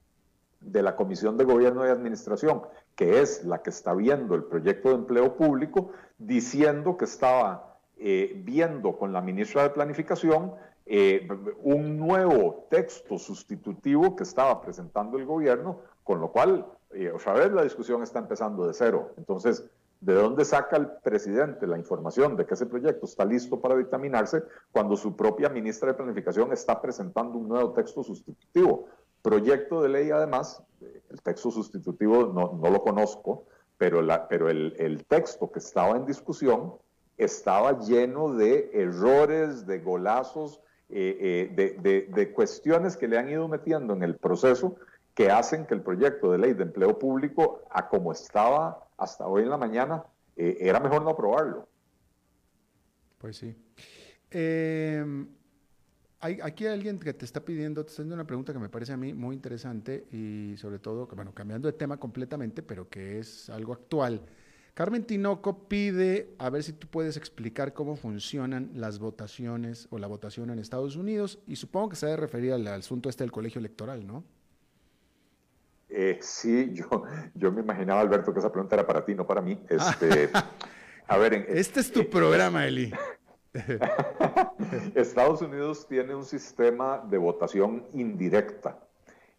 de la Comisión de Gobierno y Administración, que es la que está viendo el proyecto de empleo público, diciendo que estaba eh, viendo con la ministra de Planificación eh, un nuevo texto sustitutivo que estaba presentando el gobierno, con lo cual, eh, otra vez la discusión está empezando de cero. Entonces, ¿de dónde saca el presidente la información de que ese proyecto está listo para dictaminarse cuando su propia ministra de Planificación está presentando un nuevo texto sustitutivo? Proyecto de ley, además, el texto sustitutivo no, no lo conozco, pero, la, pero el, el texto que estaba en discusión estaba lleno de errores, de golazos, eh, eh, de, cuestiones que le han ido metiendo en el proceso que hacen que el proyecto de ley de empleo público, a como estaba hasta hoy en la mañana, eh, era mejor no aprobarlo. Pues sí. Em, hay, aquí hay alguien que te está pidiendo, te está haciendo una pregunta que me parece a mí muy interesante y sobre todo, bueno, cambiando de tema completamente, pero que es algo actual. Carmen Tinoco pide a ver si tú puedes explicar cómo funcionan las votaciones o la votación en Estados Unidos y supongo que se debe referir al, asunto este del colegio electoral, ¿no? Eh, sí, yo, yo me imaginaba, Alberto, que esa pregunta era para ti, no para mí. Este, a ver, este es tu programa, Eli. Estados Unidos tiene un sistema de votación indirecta.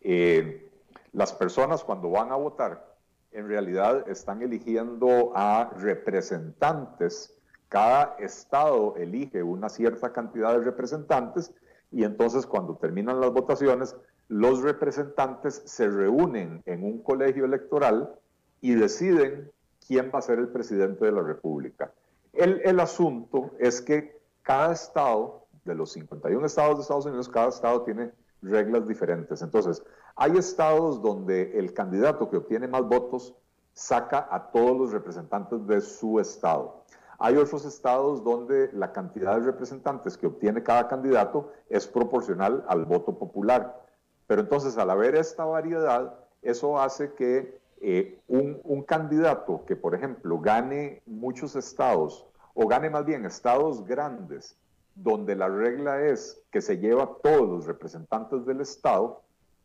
Eh, las personas cuando van a votar en realidad están eligiendo a representantes. Cada estado elige una cierta cantidad de representantes y entonces cuando terminan las votaciones, los representantes se reúnen en un colegio electoral y deciden quién va a ser el presidente de la República. El, el asunto es que cada estado, de los 51 estados de Estados Unidos, cada estado tiene reglas diferentes. Entonces, hay estados donde el candidato que obtiene más votos saca a todos los representantes de su estado. Hay otros estados donde la cantidad de representantes que obtiene cada candidato es proporcional al voto popular. Pero entonces, al haber esta variedad, eso hace que eh, un, candidato que, por ejemplo, gane muchos estados, o gane más bien estados grandes, donde la regla es que se lleva todos los representantes del Estado,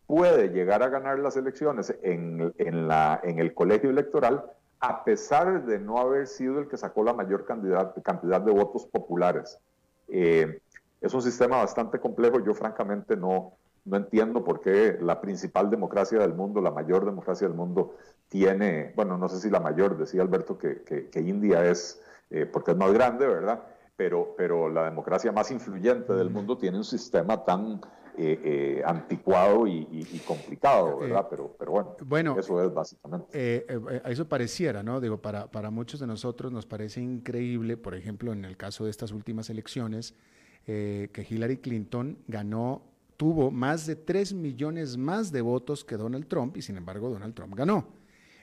puede llegar a ganar las elecciones en, el colegio electoral a pesar de no haber sido el que sacó la mayor cantidad, cantidad de votos populares. Eh, es un sistema bastante complejo, yo francamente no, no entiendo por qué la principal democracia del mundo, la mayor democracia del mundo, tiene, bueno, no sé si la mayor, decía Alberto que, que, India es, eh, porque es más grande, ¿verdad? pero, pero la democracia más influyente del mundo tiene un sistema tan eh, eh, anticuado y, complicado, eh, ¿verdad? pero, pero bueno, eso es básicamente. eso pareciera, ¿no? Digo, para, para muchos de nosotros nos parece increíble, por ejemplo, en el caso de estas últimas elecciones, que Hillary Clinton ganó, tuvo más de 3 millones más de votos que Donald Trump y sin embargo Donald Trump ganó.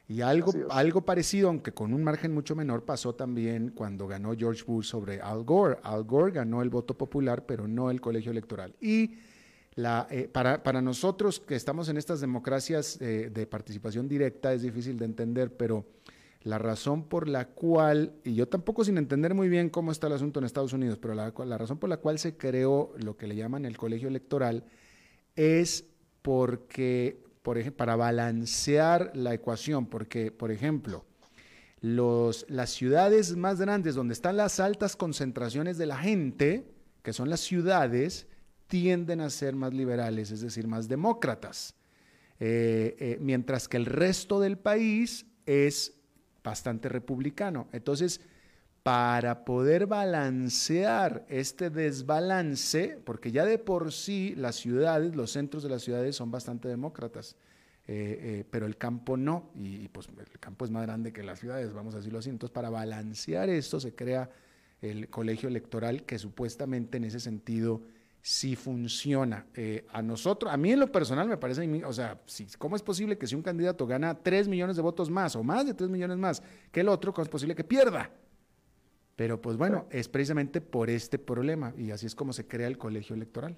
Y algo, algo parecido, aunque con un margen mucho menor, pasó también cuando ganó George Bush sobre Al Gore. Al Gore ganó el voto popular, pero no el colegio electoral. Y la, eh, para, para, nosotros que estamos en estas democracias eh, de participación directa es difícil de entender, pero la razón por la cual, y yo tampoco sin entender muy bien cómo está el asunto en Estados Unidos, pero la, razón por la cual se creó lo que le llaman el colegio electoral es porque por para balancear la ecuación, porque, por ejemplo, los, las ciudades más grandes donde están las altas concentraciones de la gente, que son las ciudades, tienden a ser más liberales, es decir, más demócratas, eh, eh, mientras que el resto del país es bastante republicano. Entonces, para poder balancear este desbalance, porque ya de por sí las ciudades, los centros de las ciudades son bastante demócratas, eh, eh, pero el campo no, y, pues el campo es más grande que las ciudades, vamos a decirlo así. Entonces, para balancear esto se crea el colegio electoral que supuestamente en ese sentido sí funciona. Eh, a nosotros, a mí en lo personal me parece, o sea, ¿cómo es posible que si un candidato gana 3 millones de votos más o más de 3 millones más que el otro, cómo es posible que pierda? Pero pues bueno, es precisamente por este problema y así es como se crea el colegio electoral.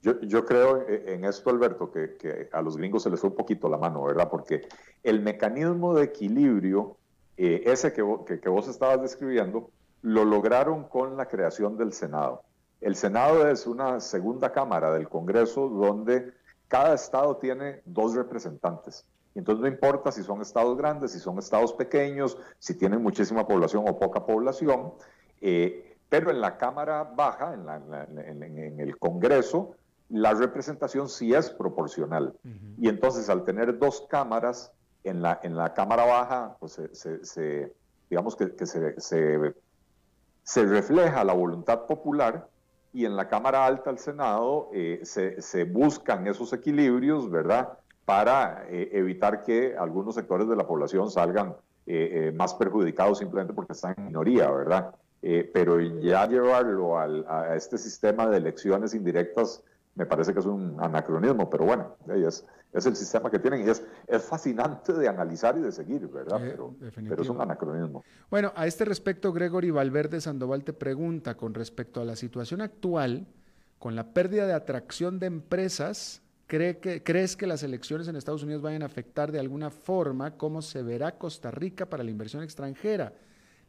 Yo, creo en esto, Alberto, que, a los gringos se les fue un poquito la mano, ¿verdad? Porque el mecanismo de equilibrio, eh, ese que, que, vos estabas describiendo, lo lograron con la creación del Senado. El Senado es una segunda cámara del Congreso donde cada estado tiene dos representantes. Entonces no importa si son estados grandes, si son estados pequeños, si tienen muchísima población o poca población, eh, pero en la Cámara Baja, en, el Congreso, la representación sí es proporcional. Y entonces al tener dos cámaras, en la, en la Cámara Baja, pues se, digamos que, se, se, refleja la voluntad popular y en la Cámara Alta, el Senado, eh, se, buscan esos equilibrios, ¿verdad? Para eh, evitar que algunos sectores de la población salgan eh, más perjudicados simplemente porque están en minoría, ¿verdad? pero ya llevarlo a este sistema de elecciones indirectas me parece que es un anacronismo, pero bueno, es, es el sistema que tienen y es, es fascinante de analizar y de seguir, ¿verdad? Pero, pero, es un anacronismo. Bueno, a este respecto, Gregory Valverde Sandoval te pregunta con respecto a la situación actual, con la pérdida de atracción de empresas, ¿cree que, ¿crees que las elecciones en Estados Unidos vayan a afectar de alguna forma cómo se verá Costa Rica para la inversión extranjera?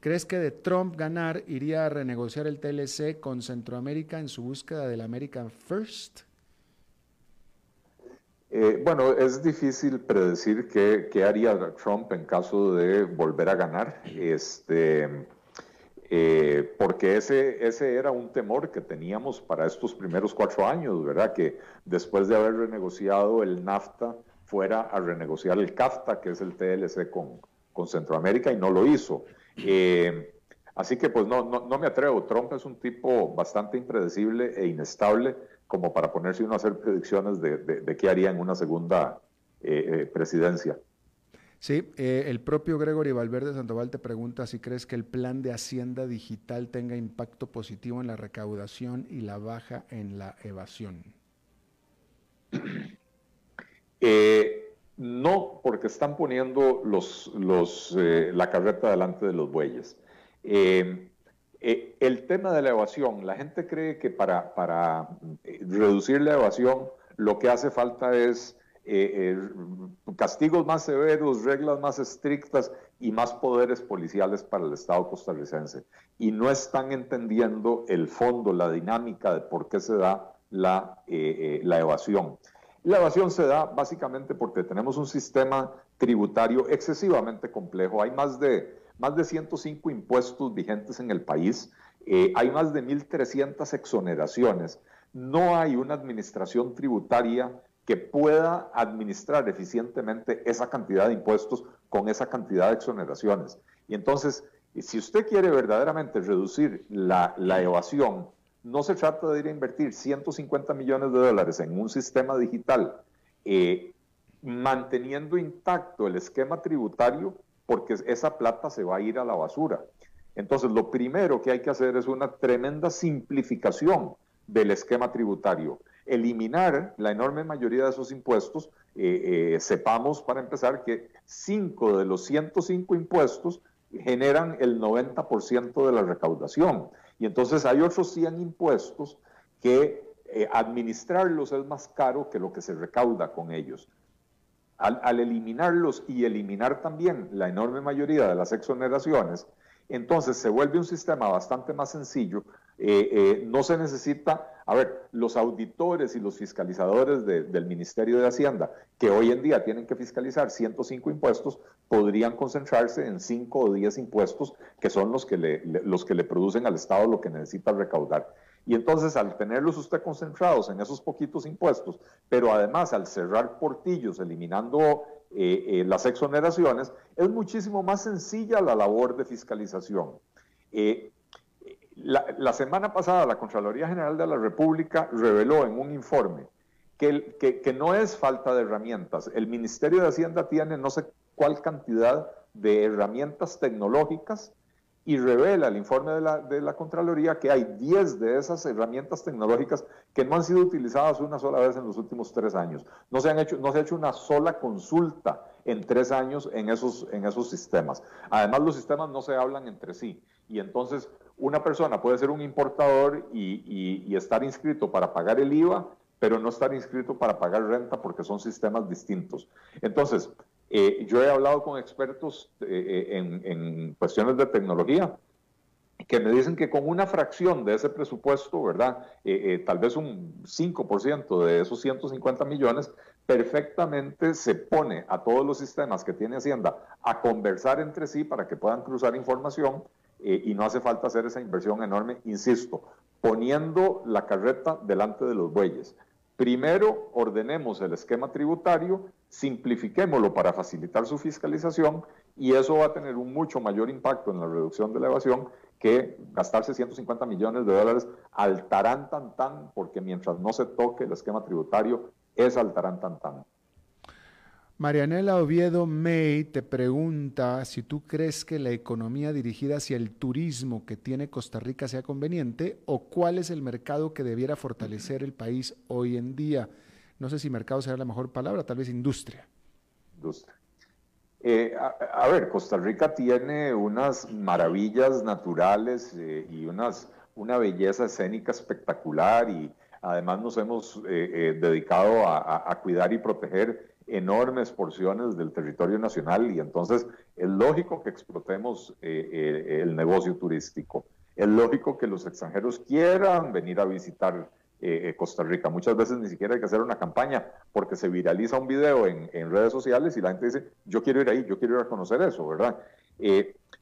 ¿Crees que de Trump ganar iría a renegociar el TLC con Centroamérica en su búsqueda del American First? Eh, bueno, es difícil predecir qué, haría Trump en caso de volver a ganar, este, eh, porque ese, ese era un temor que teníamos para estos primeros cuatro años, ¿verdad? Que después de haber renegociado el NAFTA, fuera a renegociar el CAFTA, que es el TLC con, con Centroamérica, y no lo hizo. Eh, así que pues no, no, me atrevo. Trump es un tipo bastante impredecible e inestable como para ponerse uno a hacer predicciones de, qué haría en una segunda eh, eh, presidencia. Sí, el propio Gregory Valverde Sandoval te pregunta si crees que el plan de Hacienda Digital tenga impacto positivo en la recaudación y la baja en la evasión. Eh, no, porque están poniendo los, los, eh, la carreta delante de los bueyes. Eh, eh, el tema de la evasión, la gente cree que para, reducir la evasión lo que hace falta es castigos más severos, reglas más estrictas y más poderes policiales para el Estado costarricense. Y no están entendiendo el fondo, la dinámica de por qué se da la evasión. La evasión se da básicamente porque tenemos un sistema tributario excesivamente complejo. Hay más de, más de 105 impuestos vigentes en el país. Eh, hay más de 1.300 exoneraciones. No hay una administración tributaria que pueda administrar eficientemente esa cantidad de impuestos con esa cantidad de exoneraciones. Y entonces, si usted quiere verdaderamente reducir la, la evasión, no se trata de ir a invertir 150 millones de dólares en un sistema digital eh, manteniendo intacto el esquema tributario porque esa plata se va a ir a la basura. Entonces, lo primero que hay que hacer es una tremenda simplificación del esquema tributario. Eliminar la enorme mayoría de esos impuestos. Eh, eh, sepamos, para empezar, que 5 de los 105 impuestos generan el 90% de la recaudación. Y entonces hay otros 100 impuestos que eh, administrarlos es más caro que lo que se recauda con ellos. Al, eliminarlos y eliminar también la enorme mayoría de las exoneraciones, entonces se vuelve un sistema bastante más sencillo. Eh, eh, no se necesita, a ver, los auditores y los fiscalizadores del Ministerio de Hacienda, que hoy en día tienen que fiscalizar 105 impuestos, podrían concentrarse en 5 o 10 impuestos, que son los que le, los que le producen al Estado lo que necesita recaudar. Y entonces al tenerlos usted concentrados en esos poquitos impuestos, pero además al cerrar portillos, eliminando eh, eh, las exoneraciones, es muchísimo más sencilla la labor de fiscalización. La, semana pasada la Contraloría General de la República reveló en un informe que, que, que no es falta de herramientas. El Ministerio de Hacienda tiene no sé cuál cantidad de herramientas tecnológicas y revela el informe de la, de la, Contraloría que hay 10 de esas herramientas tecnológicas que no han sido utilizadas una sola vez en los últimos tres años. No se, han hecho, no se ha hecho una sola consulta en tres años en esos, en esos sistemas. Además, los sistemas no se hablan entre sí. Y entonces, una persona puede ser un importador y, estar inscrito para pagar el IVA, pero no estar inscrito para pagar renta porque son sistemas distintos. Entonces, eh, yo he hablado con expertos eh, en, cuestiones de tecnología que me dicen que con una fracción de ese presupuesto, ¿verdad? tal vez un 5% de esos 150 millones, perfectamente se pone a todos los sistemas que tiene Hacienda a conversar entre sí para que puedan cruzar información eh, y no hace falta hacer esa inversión enorme, insisto, poniendo la carreta delante de los bueyes. Primero ordenemos el esquema tributario, simplifiquémoslo para facilitar su fiscalización y eso va a tener un mucho mayor impacto en la reducción de la evasión que gastarse 150 millones de dólares al tarán tan tan, porque mientras no se toque el esquema tributario, es al tarán tan tan. Marianela Oviedo May te pregunta si tú crees que la economía dirigida hacia el turismo que tiene Costa Rica sea conveniente o cuál es el mercado que debiera fortalecer el país hoy en día. No sé si mercado será la mejor palabra, tal vez industria. Industria. Eh, a, ver, Costa Rica tiene unas maravillas naturales eh, y unas, una belleza escénica espectacular y además nos hemos eh, dedicado a cuidar y proteger enormes porciones del territorio nacional y entonces es lógico que explotemos eh, eh, el negocio turístico. Es lógico que los extranjeros quieran venir a visitar eh, Costa Rica. Muchas veces ni siquiera hay que hacer una campaña porque se viraliza un video en, en, redes sociales y la gente dice, yo quiero ir ahí, yo quiero ir a conocer eso, ¿verdad?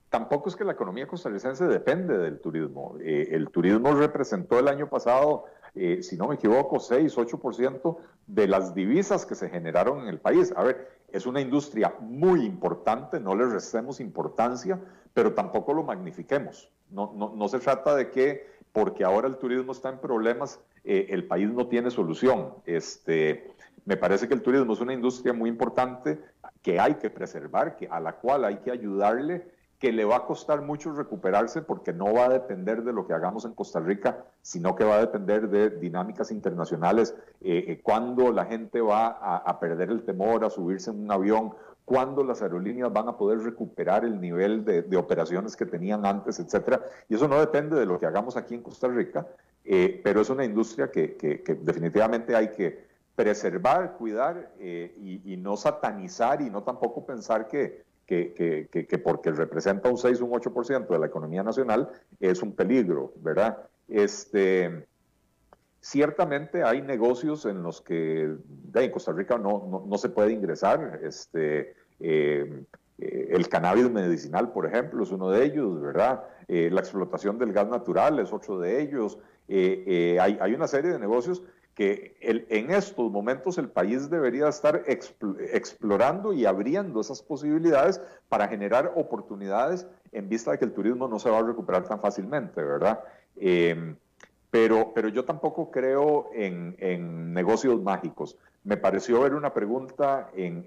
Tampoco es que la economía costarricense depende del turismo. el turismo representó el año pasado eh, si no me equivoco, 6, 8% de las divisas que se generaron en el país. A ver, es una industria muy importante, no le restemos importancia, pero tampoco lo magnifiquemos. No, no, no se trata de que porque ahora el turismo está en problemas, eh, el país no tiene solución. Este, me parece que el turismo es una industria muy importante que hay que preservar, que, a la cual hay que ayudarle que le va a costar mucho recuperarse porque no va a depender de lo que hagamos en Costa Rica, sino que va a depender de dinámicas internacionales, eh, eh, cuándo la gente va a, perder el temor a subirse en un avión, cuándo las aerolíneas van a poder recuperar el nivel de, operaciones que tenían antes, etcétera. Y eso no depende de lo que hagamos aquí en Costa Rica, eh, pero es una industria que, definitivamente hay que preservar, cuidar y no satanizar y no tampoco pensar que que, que, que, porque representa un 6, un 8% de la economía nacional, es un peligro, ¿verdad? Este, ciertamente hay negocios en los que en Costa Rica no, no, no se puede ingresar. Este, eh, eh, el cannabis medicinal, por ejemplo, es uno de ellos, ¿verdad? Eh, la explotación del gas natural es otro de ellos. hay, hay, una serie de negocios que en estos momentos el país debería estar explorando y abriendo esas posibilidades para generar oportunidades en vista de que el turismo no se va a recuperar tan fácilmente, ¿verdad? Em, pero, pero yo tampoco creo en, negocios mágicos. Me pareció ver una pregunta en,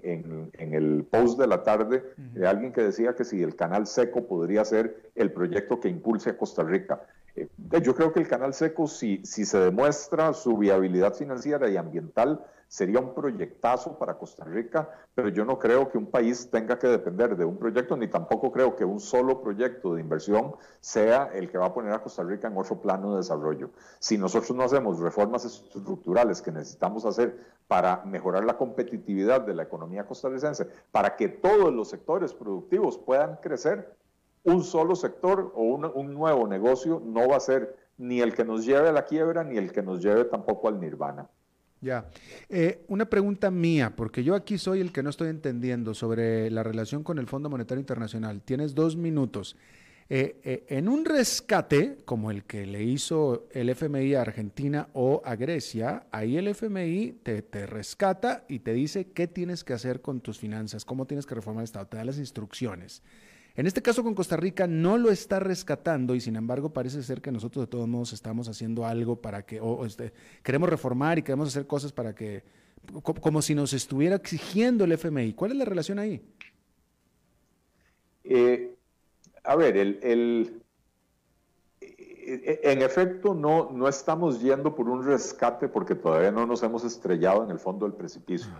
el post de la tarde de alguien que decía que si el canal seco podría ser el proyecto que impulse a Costa Rica. Eh, yo creo que el canal seco, si, si se demuestra su viabilidad financiera y ambiental, sería un proyectazo para Costa Rica, pero yo no creo que un país tenga que depender de un proyecto, ni tampoco creo que un solo proyecto de inversión sea el que va a poner a Costa Rica en otro plano de desarrollo. Si nosotros no hacemos reformas estructurales que necesitamos hacer para mejorar la competitividad de la economía costarricense, para que todos los sectores productivos puedan crecer, un solo sector o un, nuevo negocio no va a ser ni el que nos lleve a la quiebra ni el que nos lleve tampoco al nirvana. Ya. Eh, una pregunta mía, porque yo aquí soy el que no estoy entendiendo sobre la relación con el Fondo Monetario Internacional. Tienes dos minutos. Eh, eh, en un rescate como el que le hizo el FMI a Argentina o a Grecia, ahí el FMI te, te, rescata y te dice qué tienes que hacer con tus finanzas, cómo tienes que reformar el Estado, te da las instrucciones. En este caso con Costa Rica no lo está rescatando y sin embargo parece ser que nosotros de todos modos estamos haciendo algo para que, o, este, queremos reformar y queremos hacer cosas para que, como si nos estuviera exigiendo el FMI. ¿Cuál es la relación ahí? Eh, a ver, el, en efecto no, no estamos yendo por un rescate porque todavía no nos hemos estrellado en el fondo del precipicio,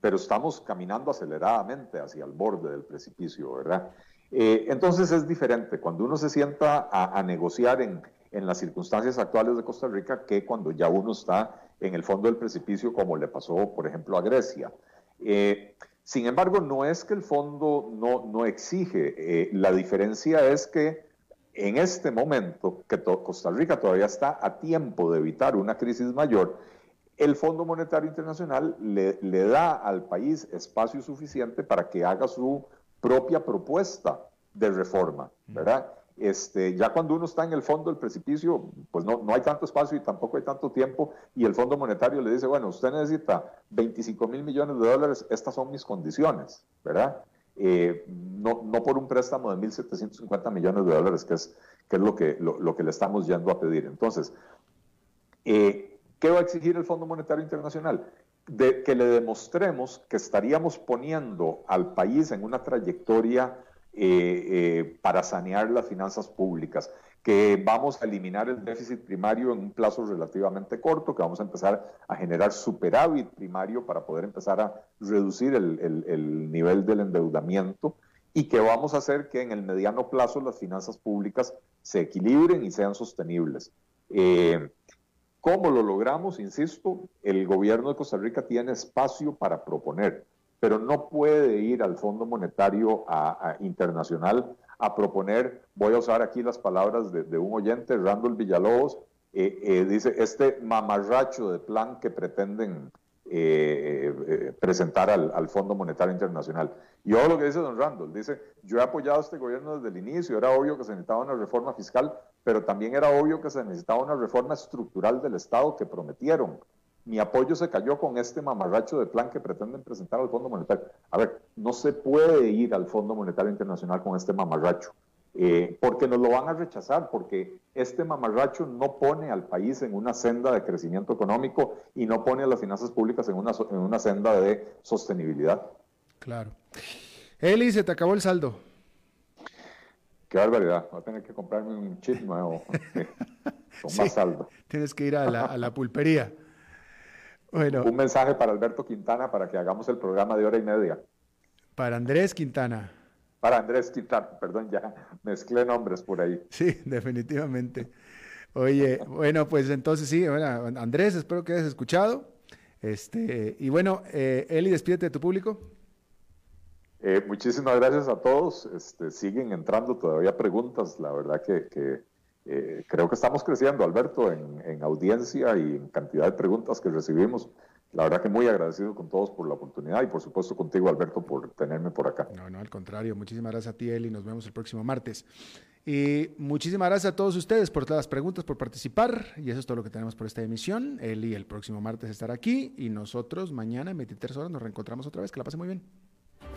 pero estamos caminando aceleradamente hacia el borde del precipicio, ¿verdad? Eh, entonces es diferente cuando uno se sienta a, negociar en, las circunstancias actuales de Costa Rica que cuando ya uno está en el fondo del precipicio como le pasó, por ejemplo, a Grecia. Eh, sin embargo, no es que el fondo no, no exige, eh, la diferencia es que en este momento, que Costa Rica todavía está a tiempo de evitar una crisis mayor, el Fondo Monetario Internacional le, le da al país espacio suficiente para que haga su propia propuesta de reforma, ¿verdad? Este, ya cuando uno está en el fondo del precipicio, pues no, no hay tanto espacio y tampoco hay tanto tiempo, y el Fondo Monetario le dice, bueno, usted necesita 25 mil millones de dólares, estas son mis condiciones, ¿verdad? Eh, no, no, por un préstamo de 1.750 millones de dólares, que es, que es lo, que, lo, que le estamos yendo a pedir. Entonces, eh, ¿qué va a exigir el Fondo Monetario Internacional? De que le demostremos que estaríamos poniendo al país en una trayectoria eh, eh, para sanear las finanzas públicas, que vamos a eliminar el déficit primario en un plazo relativamente corto, que vamos a empezar a generar superávit primario para poder empezar a reducir el, nivel del endeudamiento y que vamos a hacer que en el mediano plazo las finanzas públicas se equilibren y sean sostenibles. Eh, ¿Cómo lo logramos? Insisto, el gobierno de Costa Rica tiene espacio para proponer pero no puede ir al Fondo Monetario Internacional a proponer, voy a usar aquí las palabras de, un oyente, Randall Villalobos, eh, eh, dice, este mamarracho de plan que pretenden eh, presentar al, Fondo Monetario Internacional. Y ojo lo que dice don Randall, dice, yo he apoyado a este gobierno desde el inicio, era obvio que se necesitaba una reforma fiscal, pero también era obvio que se necesitaba una reforma estructural del Estado que prometieron mi apoyo se cayó con este mamarracho de plan que pretenden presentar al Fondo Monetario. A ver, no se puede ir al Fondo Monetario Internacional con este mamarracho, eh, porque nos lo van a rechazar, porque este mamarracho no pone al país en una senda de crecimiento económico y no pone a las finanzas públicas en una, en una senda de sostenibilidad. Claro. Eli, se te acabó el saldo. Qué barbaridad, voy a tener que comprarme un chip nuevo con más saldo. Tienes que ir a la, a la pulpería. Un mensaje para Alberto Quintana para que hagamos el programa de hora y media. Para Andrés Quintana. Para Andrés Quintana, perdón, ya mezclé nombres por ahí. Sí, definitivamente. Oye, bueno, pues entonces sí, Andrés, espero que hayas escuchado. Este, y bueno, eh, Eli, despídete de tu público. Eh, muchísimas gracias a todos. Este, siguen entrando todavía preguntas. La verdad que eh, creo que estamos creciendo, Alberto, en, audiencia y en cantidad de preguntas que recibimos. La verdad que muy agradecido con todos por la oportunidad y por supuesto contigo, Alberto, por tenerme por acá. No, no, al contrario. Muchísimas gracias a ti, Eli. Nos vemos el próximo martes. Y muchísimas gracias a todos ustedes por todas las preguntas, por participar. Y eso es todo lo que tenemos por esta emisión. Eli el próximo martes estará aquí y nosotros mañana en 23 horas nos reencontramos otra vez. Que la pase muy bien.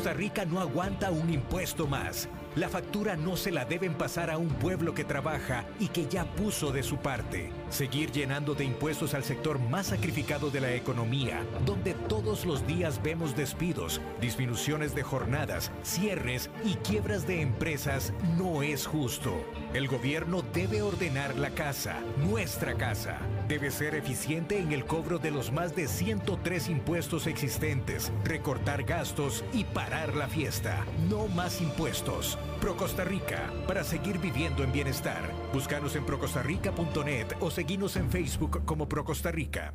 Costa Rica no aguanta un impuesto más. La factura no se la deben pasar a un pueblo que trabaja y que ya puso de su parte. Seguir llenando de impuestos al sector más sacrificado de la economía, donde todos los días vemos despidos, disminuciones de jornadas, cierres y quiebras de empresas, no es justo. El gobierno debe ordenar la casa, nuestra casa. Debe ser eficiente en el cobro de los más de 103 impuestos existentes, recortar gastos y parar la fiesta. No más impuestos. Pro Costa Rica, para seguir viviendo en bienestar. Búscanos en procostarrica.net o seguinos en Facebook como Pro Costa Rica.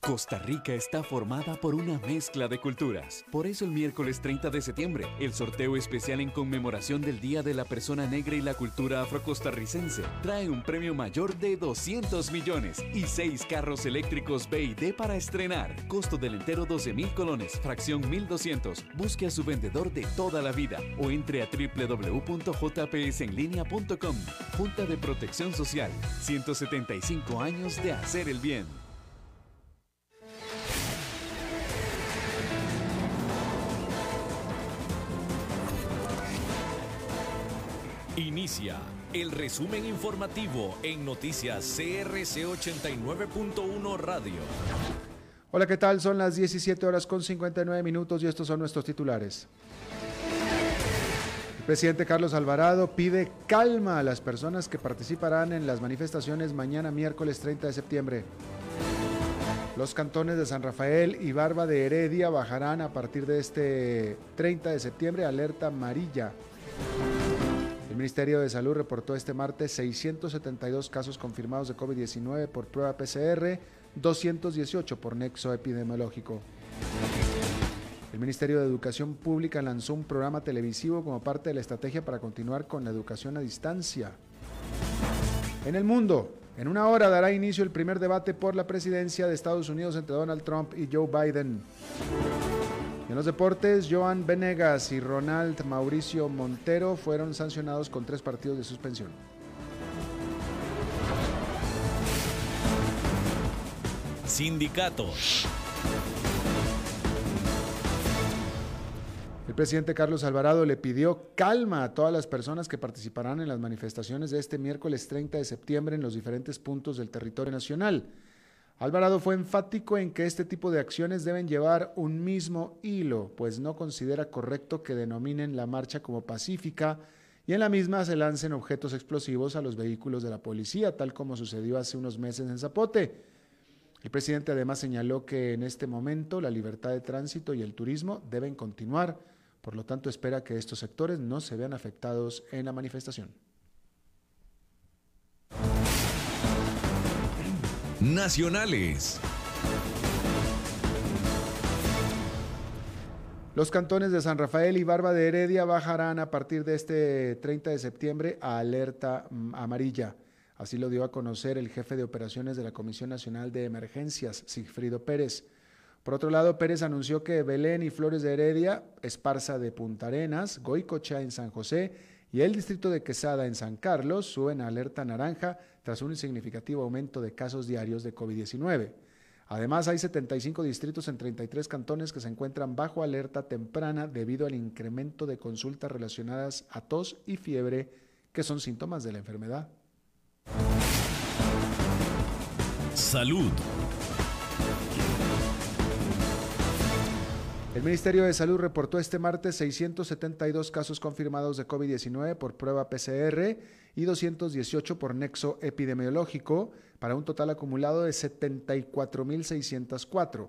Costa Rica está formada por una mezcla de culturas. Por eso el miércoles 30 de septiembre, el sorteo especial en conmemoración del Día de la Persona Negra y la Cultura Afrocostarricense trae un premio mayor de 200 millones y 6 carros eléctricos B para estrenar. Costo del entero 12 mil colones, fracción 1200. Busque a su vendedor de toda la vida o entre a www.jpsenlinea.com. Junta de Protección Social, 175 años de hacer el bien. Inicia el resumen informativo en noticias CRC 89.1 Radio. Hola, ¿qué tal? Son las 17 horas con 59 minutos y estos son nuestros titulares. El presidente Carlos Alvarado pide calma a las personas que participarán en las manifestaciones mañana miércoles 30 de septiembre. Los cantones de San Rafael y Barba de Heredia bajarán a partir de este 30 de septiembre alerta amarilla Ministerio de Salud reportó este martes 672 casos confirmados de COVID-19 por prueba PCR, 218 por nexo epidemiológico. El Ministerio de Educación Pública lanzó un programa televisivo como parte de la estrategia para continuar con la educación a distancia. En el mundo, en una hora dará inicio el primer debate por la presidencia de Estados Unidos entre Donald Trump y Joe Biden. En los deportes, Joan Venegas y Ronald Mauricio Montero fueron sancionados con tres partidos de suspensión. Sindicatos. El presidente Carlos Alvarado le pidió calma a todas las personas que participarán en las manifestaciones de este miércoles 30 de septiembre en los diferentes puntos del territorio nacional. Alvarado fue enfático en que este tipo de acciones deben llevar un mismo hilo, pues no considera correcto que denominen la marcha como pacífica y en la misma se lancen objetos explosivos a los vehículos de la policía, tal como sucedió hace unos meses en Zapote. El presidente además señaló que en este momento la libertad de tránsito y el turismo deben continuar, por lo tanto espera que estos sectores no se vean afectados en la manifestación. Nacionales. Los cantones de San Rafael y Barba de Heredia bajarán a partir de este 30 de septiembre a alerta mm, amarilla. Así lo dio a conocer el jefe de operaciones de la Comisión Nacional de Emergencias, Sigfrido Pérez. Por otro lado, Pérez anunció que Belén y Flores de Heredia, Esparza de Punta Arenas, Goicocha en San José y el distrito de Quesada en San Carlos suben a alerta naranja tras un significativo aumento de casos diarios de COVID-19. Además, hay 75 distritos en 33 cantones que se encuentran bajo alerta temprana debido al incremento de consultas relacionadas a tos y fiebre, que son síntomas de la enfermedad. Salud. El Ministerio de Salud reportó este martes 672 casos confirmados de COVID-19 por prueba PCR y 218 por nexo epidemiológico, para un total acumulado de 74.604.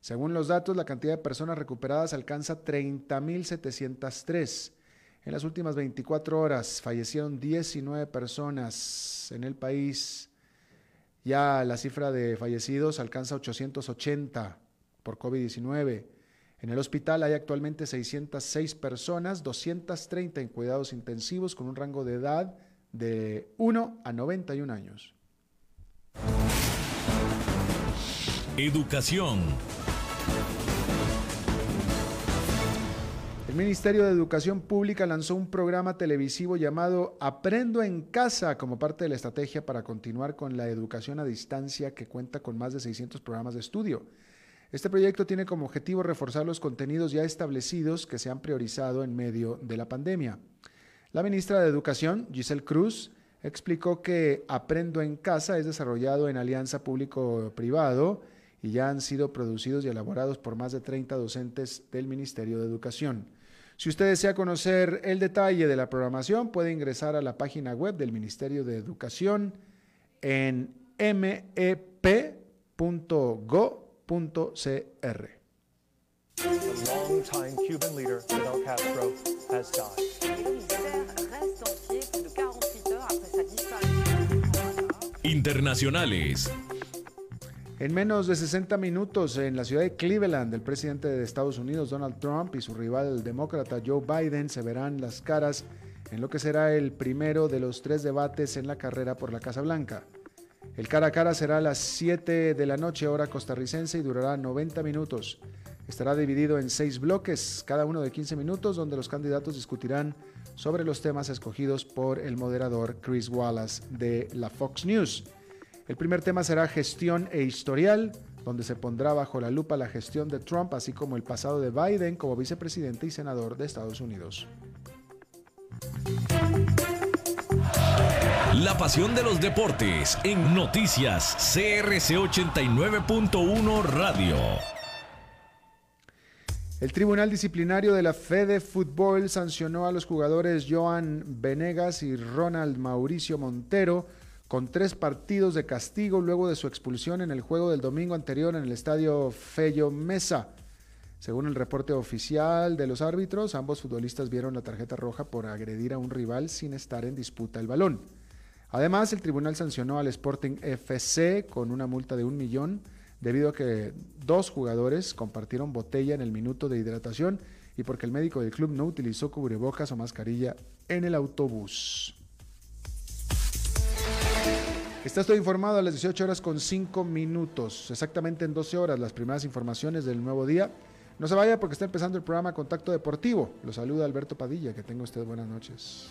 Según los datos, la cantidad de personas recuperadas alcanza 30.703. En las últimas 24 horas fallecieron 19 personas en el país. Ya la cifra de fallecidos alcanza 880 por COVID-19. En el hospital hay actualmente 606 personas, 230 en cuidados intensivos con un rango de edad de 1 a 91 años. Educación. El Ministerio de Educación Pública lanzó un programa televisivo llamado Aprendo en Casa como parte de la estrategia para continuar con la educación a distancia que cuenta con más de 600 programas de estudio. Este proyecto tiene como objetivo reforzar los contenidos ya establecidos que se han priorizado en medio de la pandemia. La ministra de Educación, Giselle Cruz, explicó que Aprendo en Casa es desarrollado en alianza público-privado y ya han sido producidos y elaborados por más de 30 docentes del Ministerio de Educación. Si usted desea conocer el detalle de la programación, puede ingresar a la página web del Ministerio de Educación en mep.go .cr. Internacionales. En menos de 60 minutos en la ciudad de Cleveland, el presidente de Estados Unidos, Donald Trump, y su rival demócrata Joe Biden se verán las caras en lo que será el primero de los tres debates en la carrera por la Casa Blanca. El cara a cara será a las 7 de la noche hora costarricense y durará 90 minutos. Estará dividido en seis bloques, cada uno de 15 minutos, donde los candidatos discutirán sobre los temas escogidos por el moderador Chris Wallace de la Fox News. El primer tema será gestión e historial, donde se pondrá bajo la lupa la gestión de Trump, así como el pasado de Biden como vicepresidente y senador de Estados Unidos. La pasión de los deportes en noticias CRC 89.1 Radio. El Tribunal Disciplinario de la Fede Fútbol sancionó a los jugadores Joan Venegas y Ronald Mauricio Montero con tres partidos de castigo luego de su expulsión en el juego del domingo anterior en el estadio Fello Mesa. Según el reporte oficial de los árbitros, ambos futbolistas vieron la tarjeta roja por agredir a un rival sin estar en disputa el balón. Además, el tribunal sancionó al Sporting FC con una multa de un millón debido a que dos jugadores compartieron botella en el minuto de hidratación y porque el médico del club no utilizó cubrebocas o mascarilla en el autobús. Está estoy informado a las 18 horas con 5 minutos, exactamente en 12 horas, las primeras informaciones del nuevo día. No se vaya porque está empezando el programa Contacto Deportivo. Lo saluda Alberto Padilla, que tenga usted buenas noches.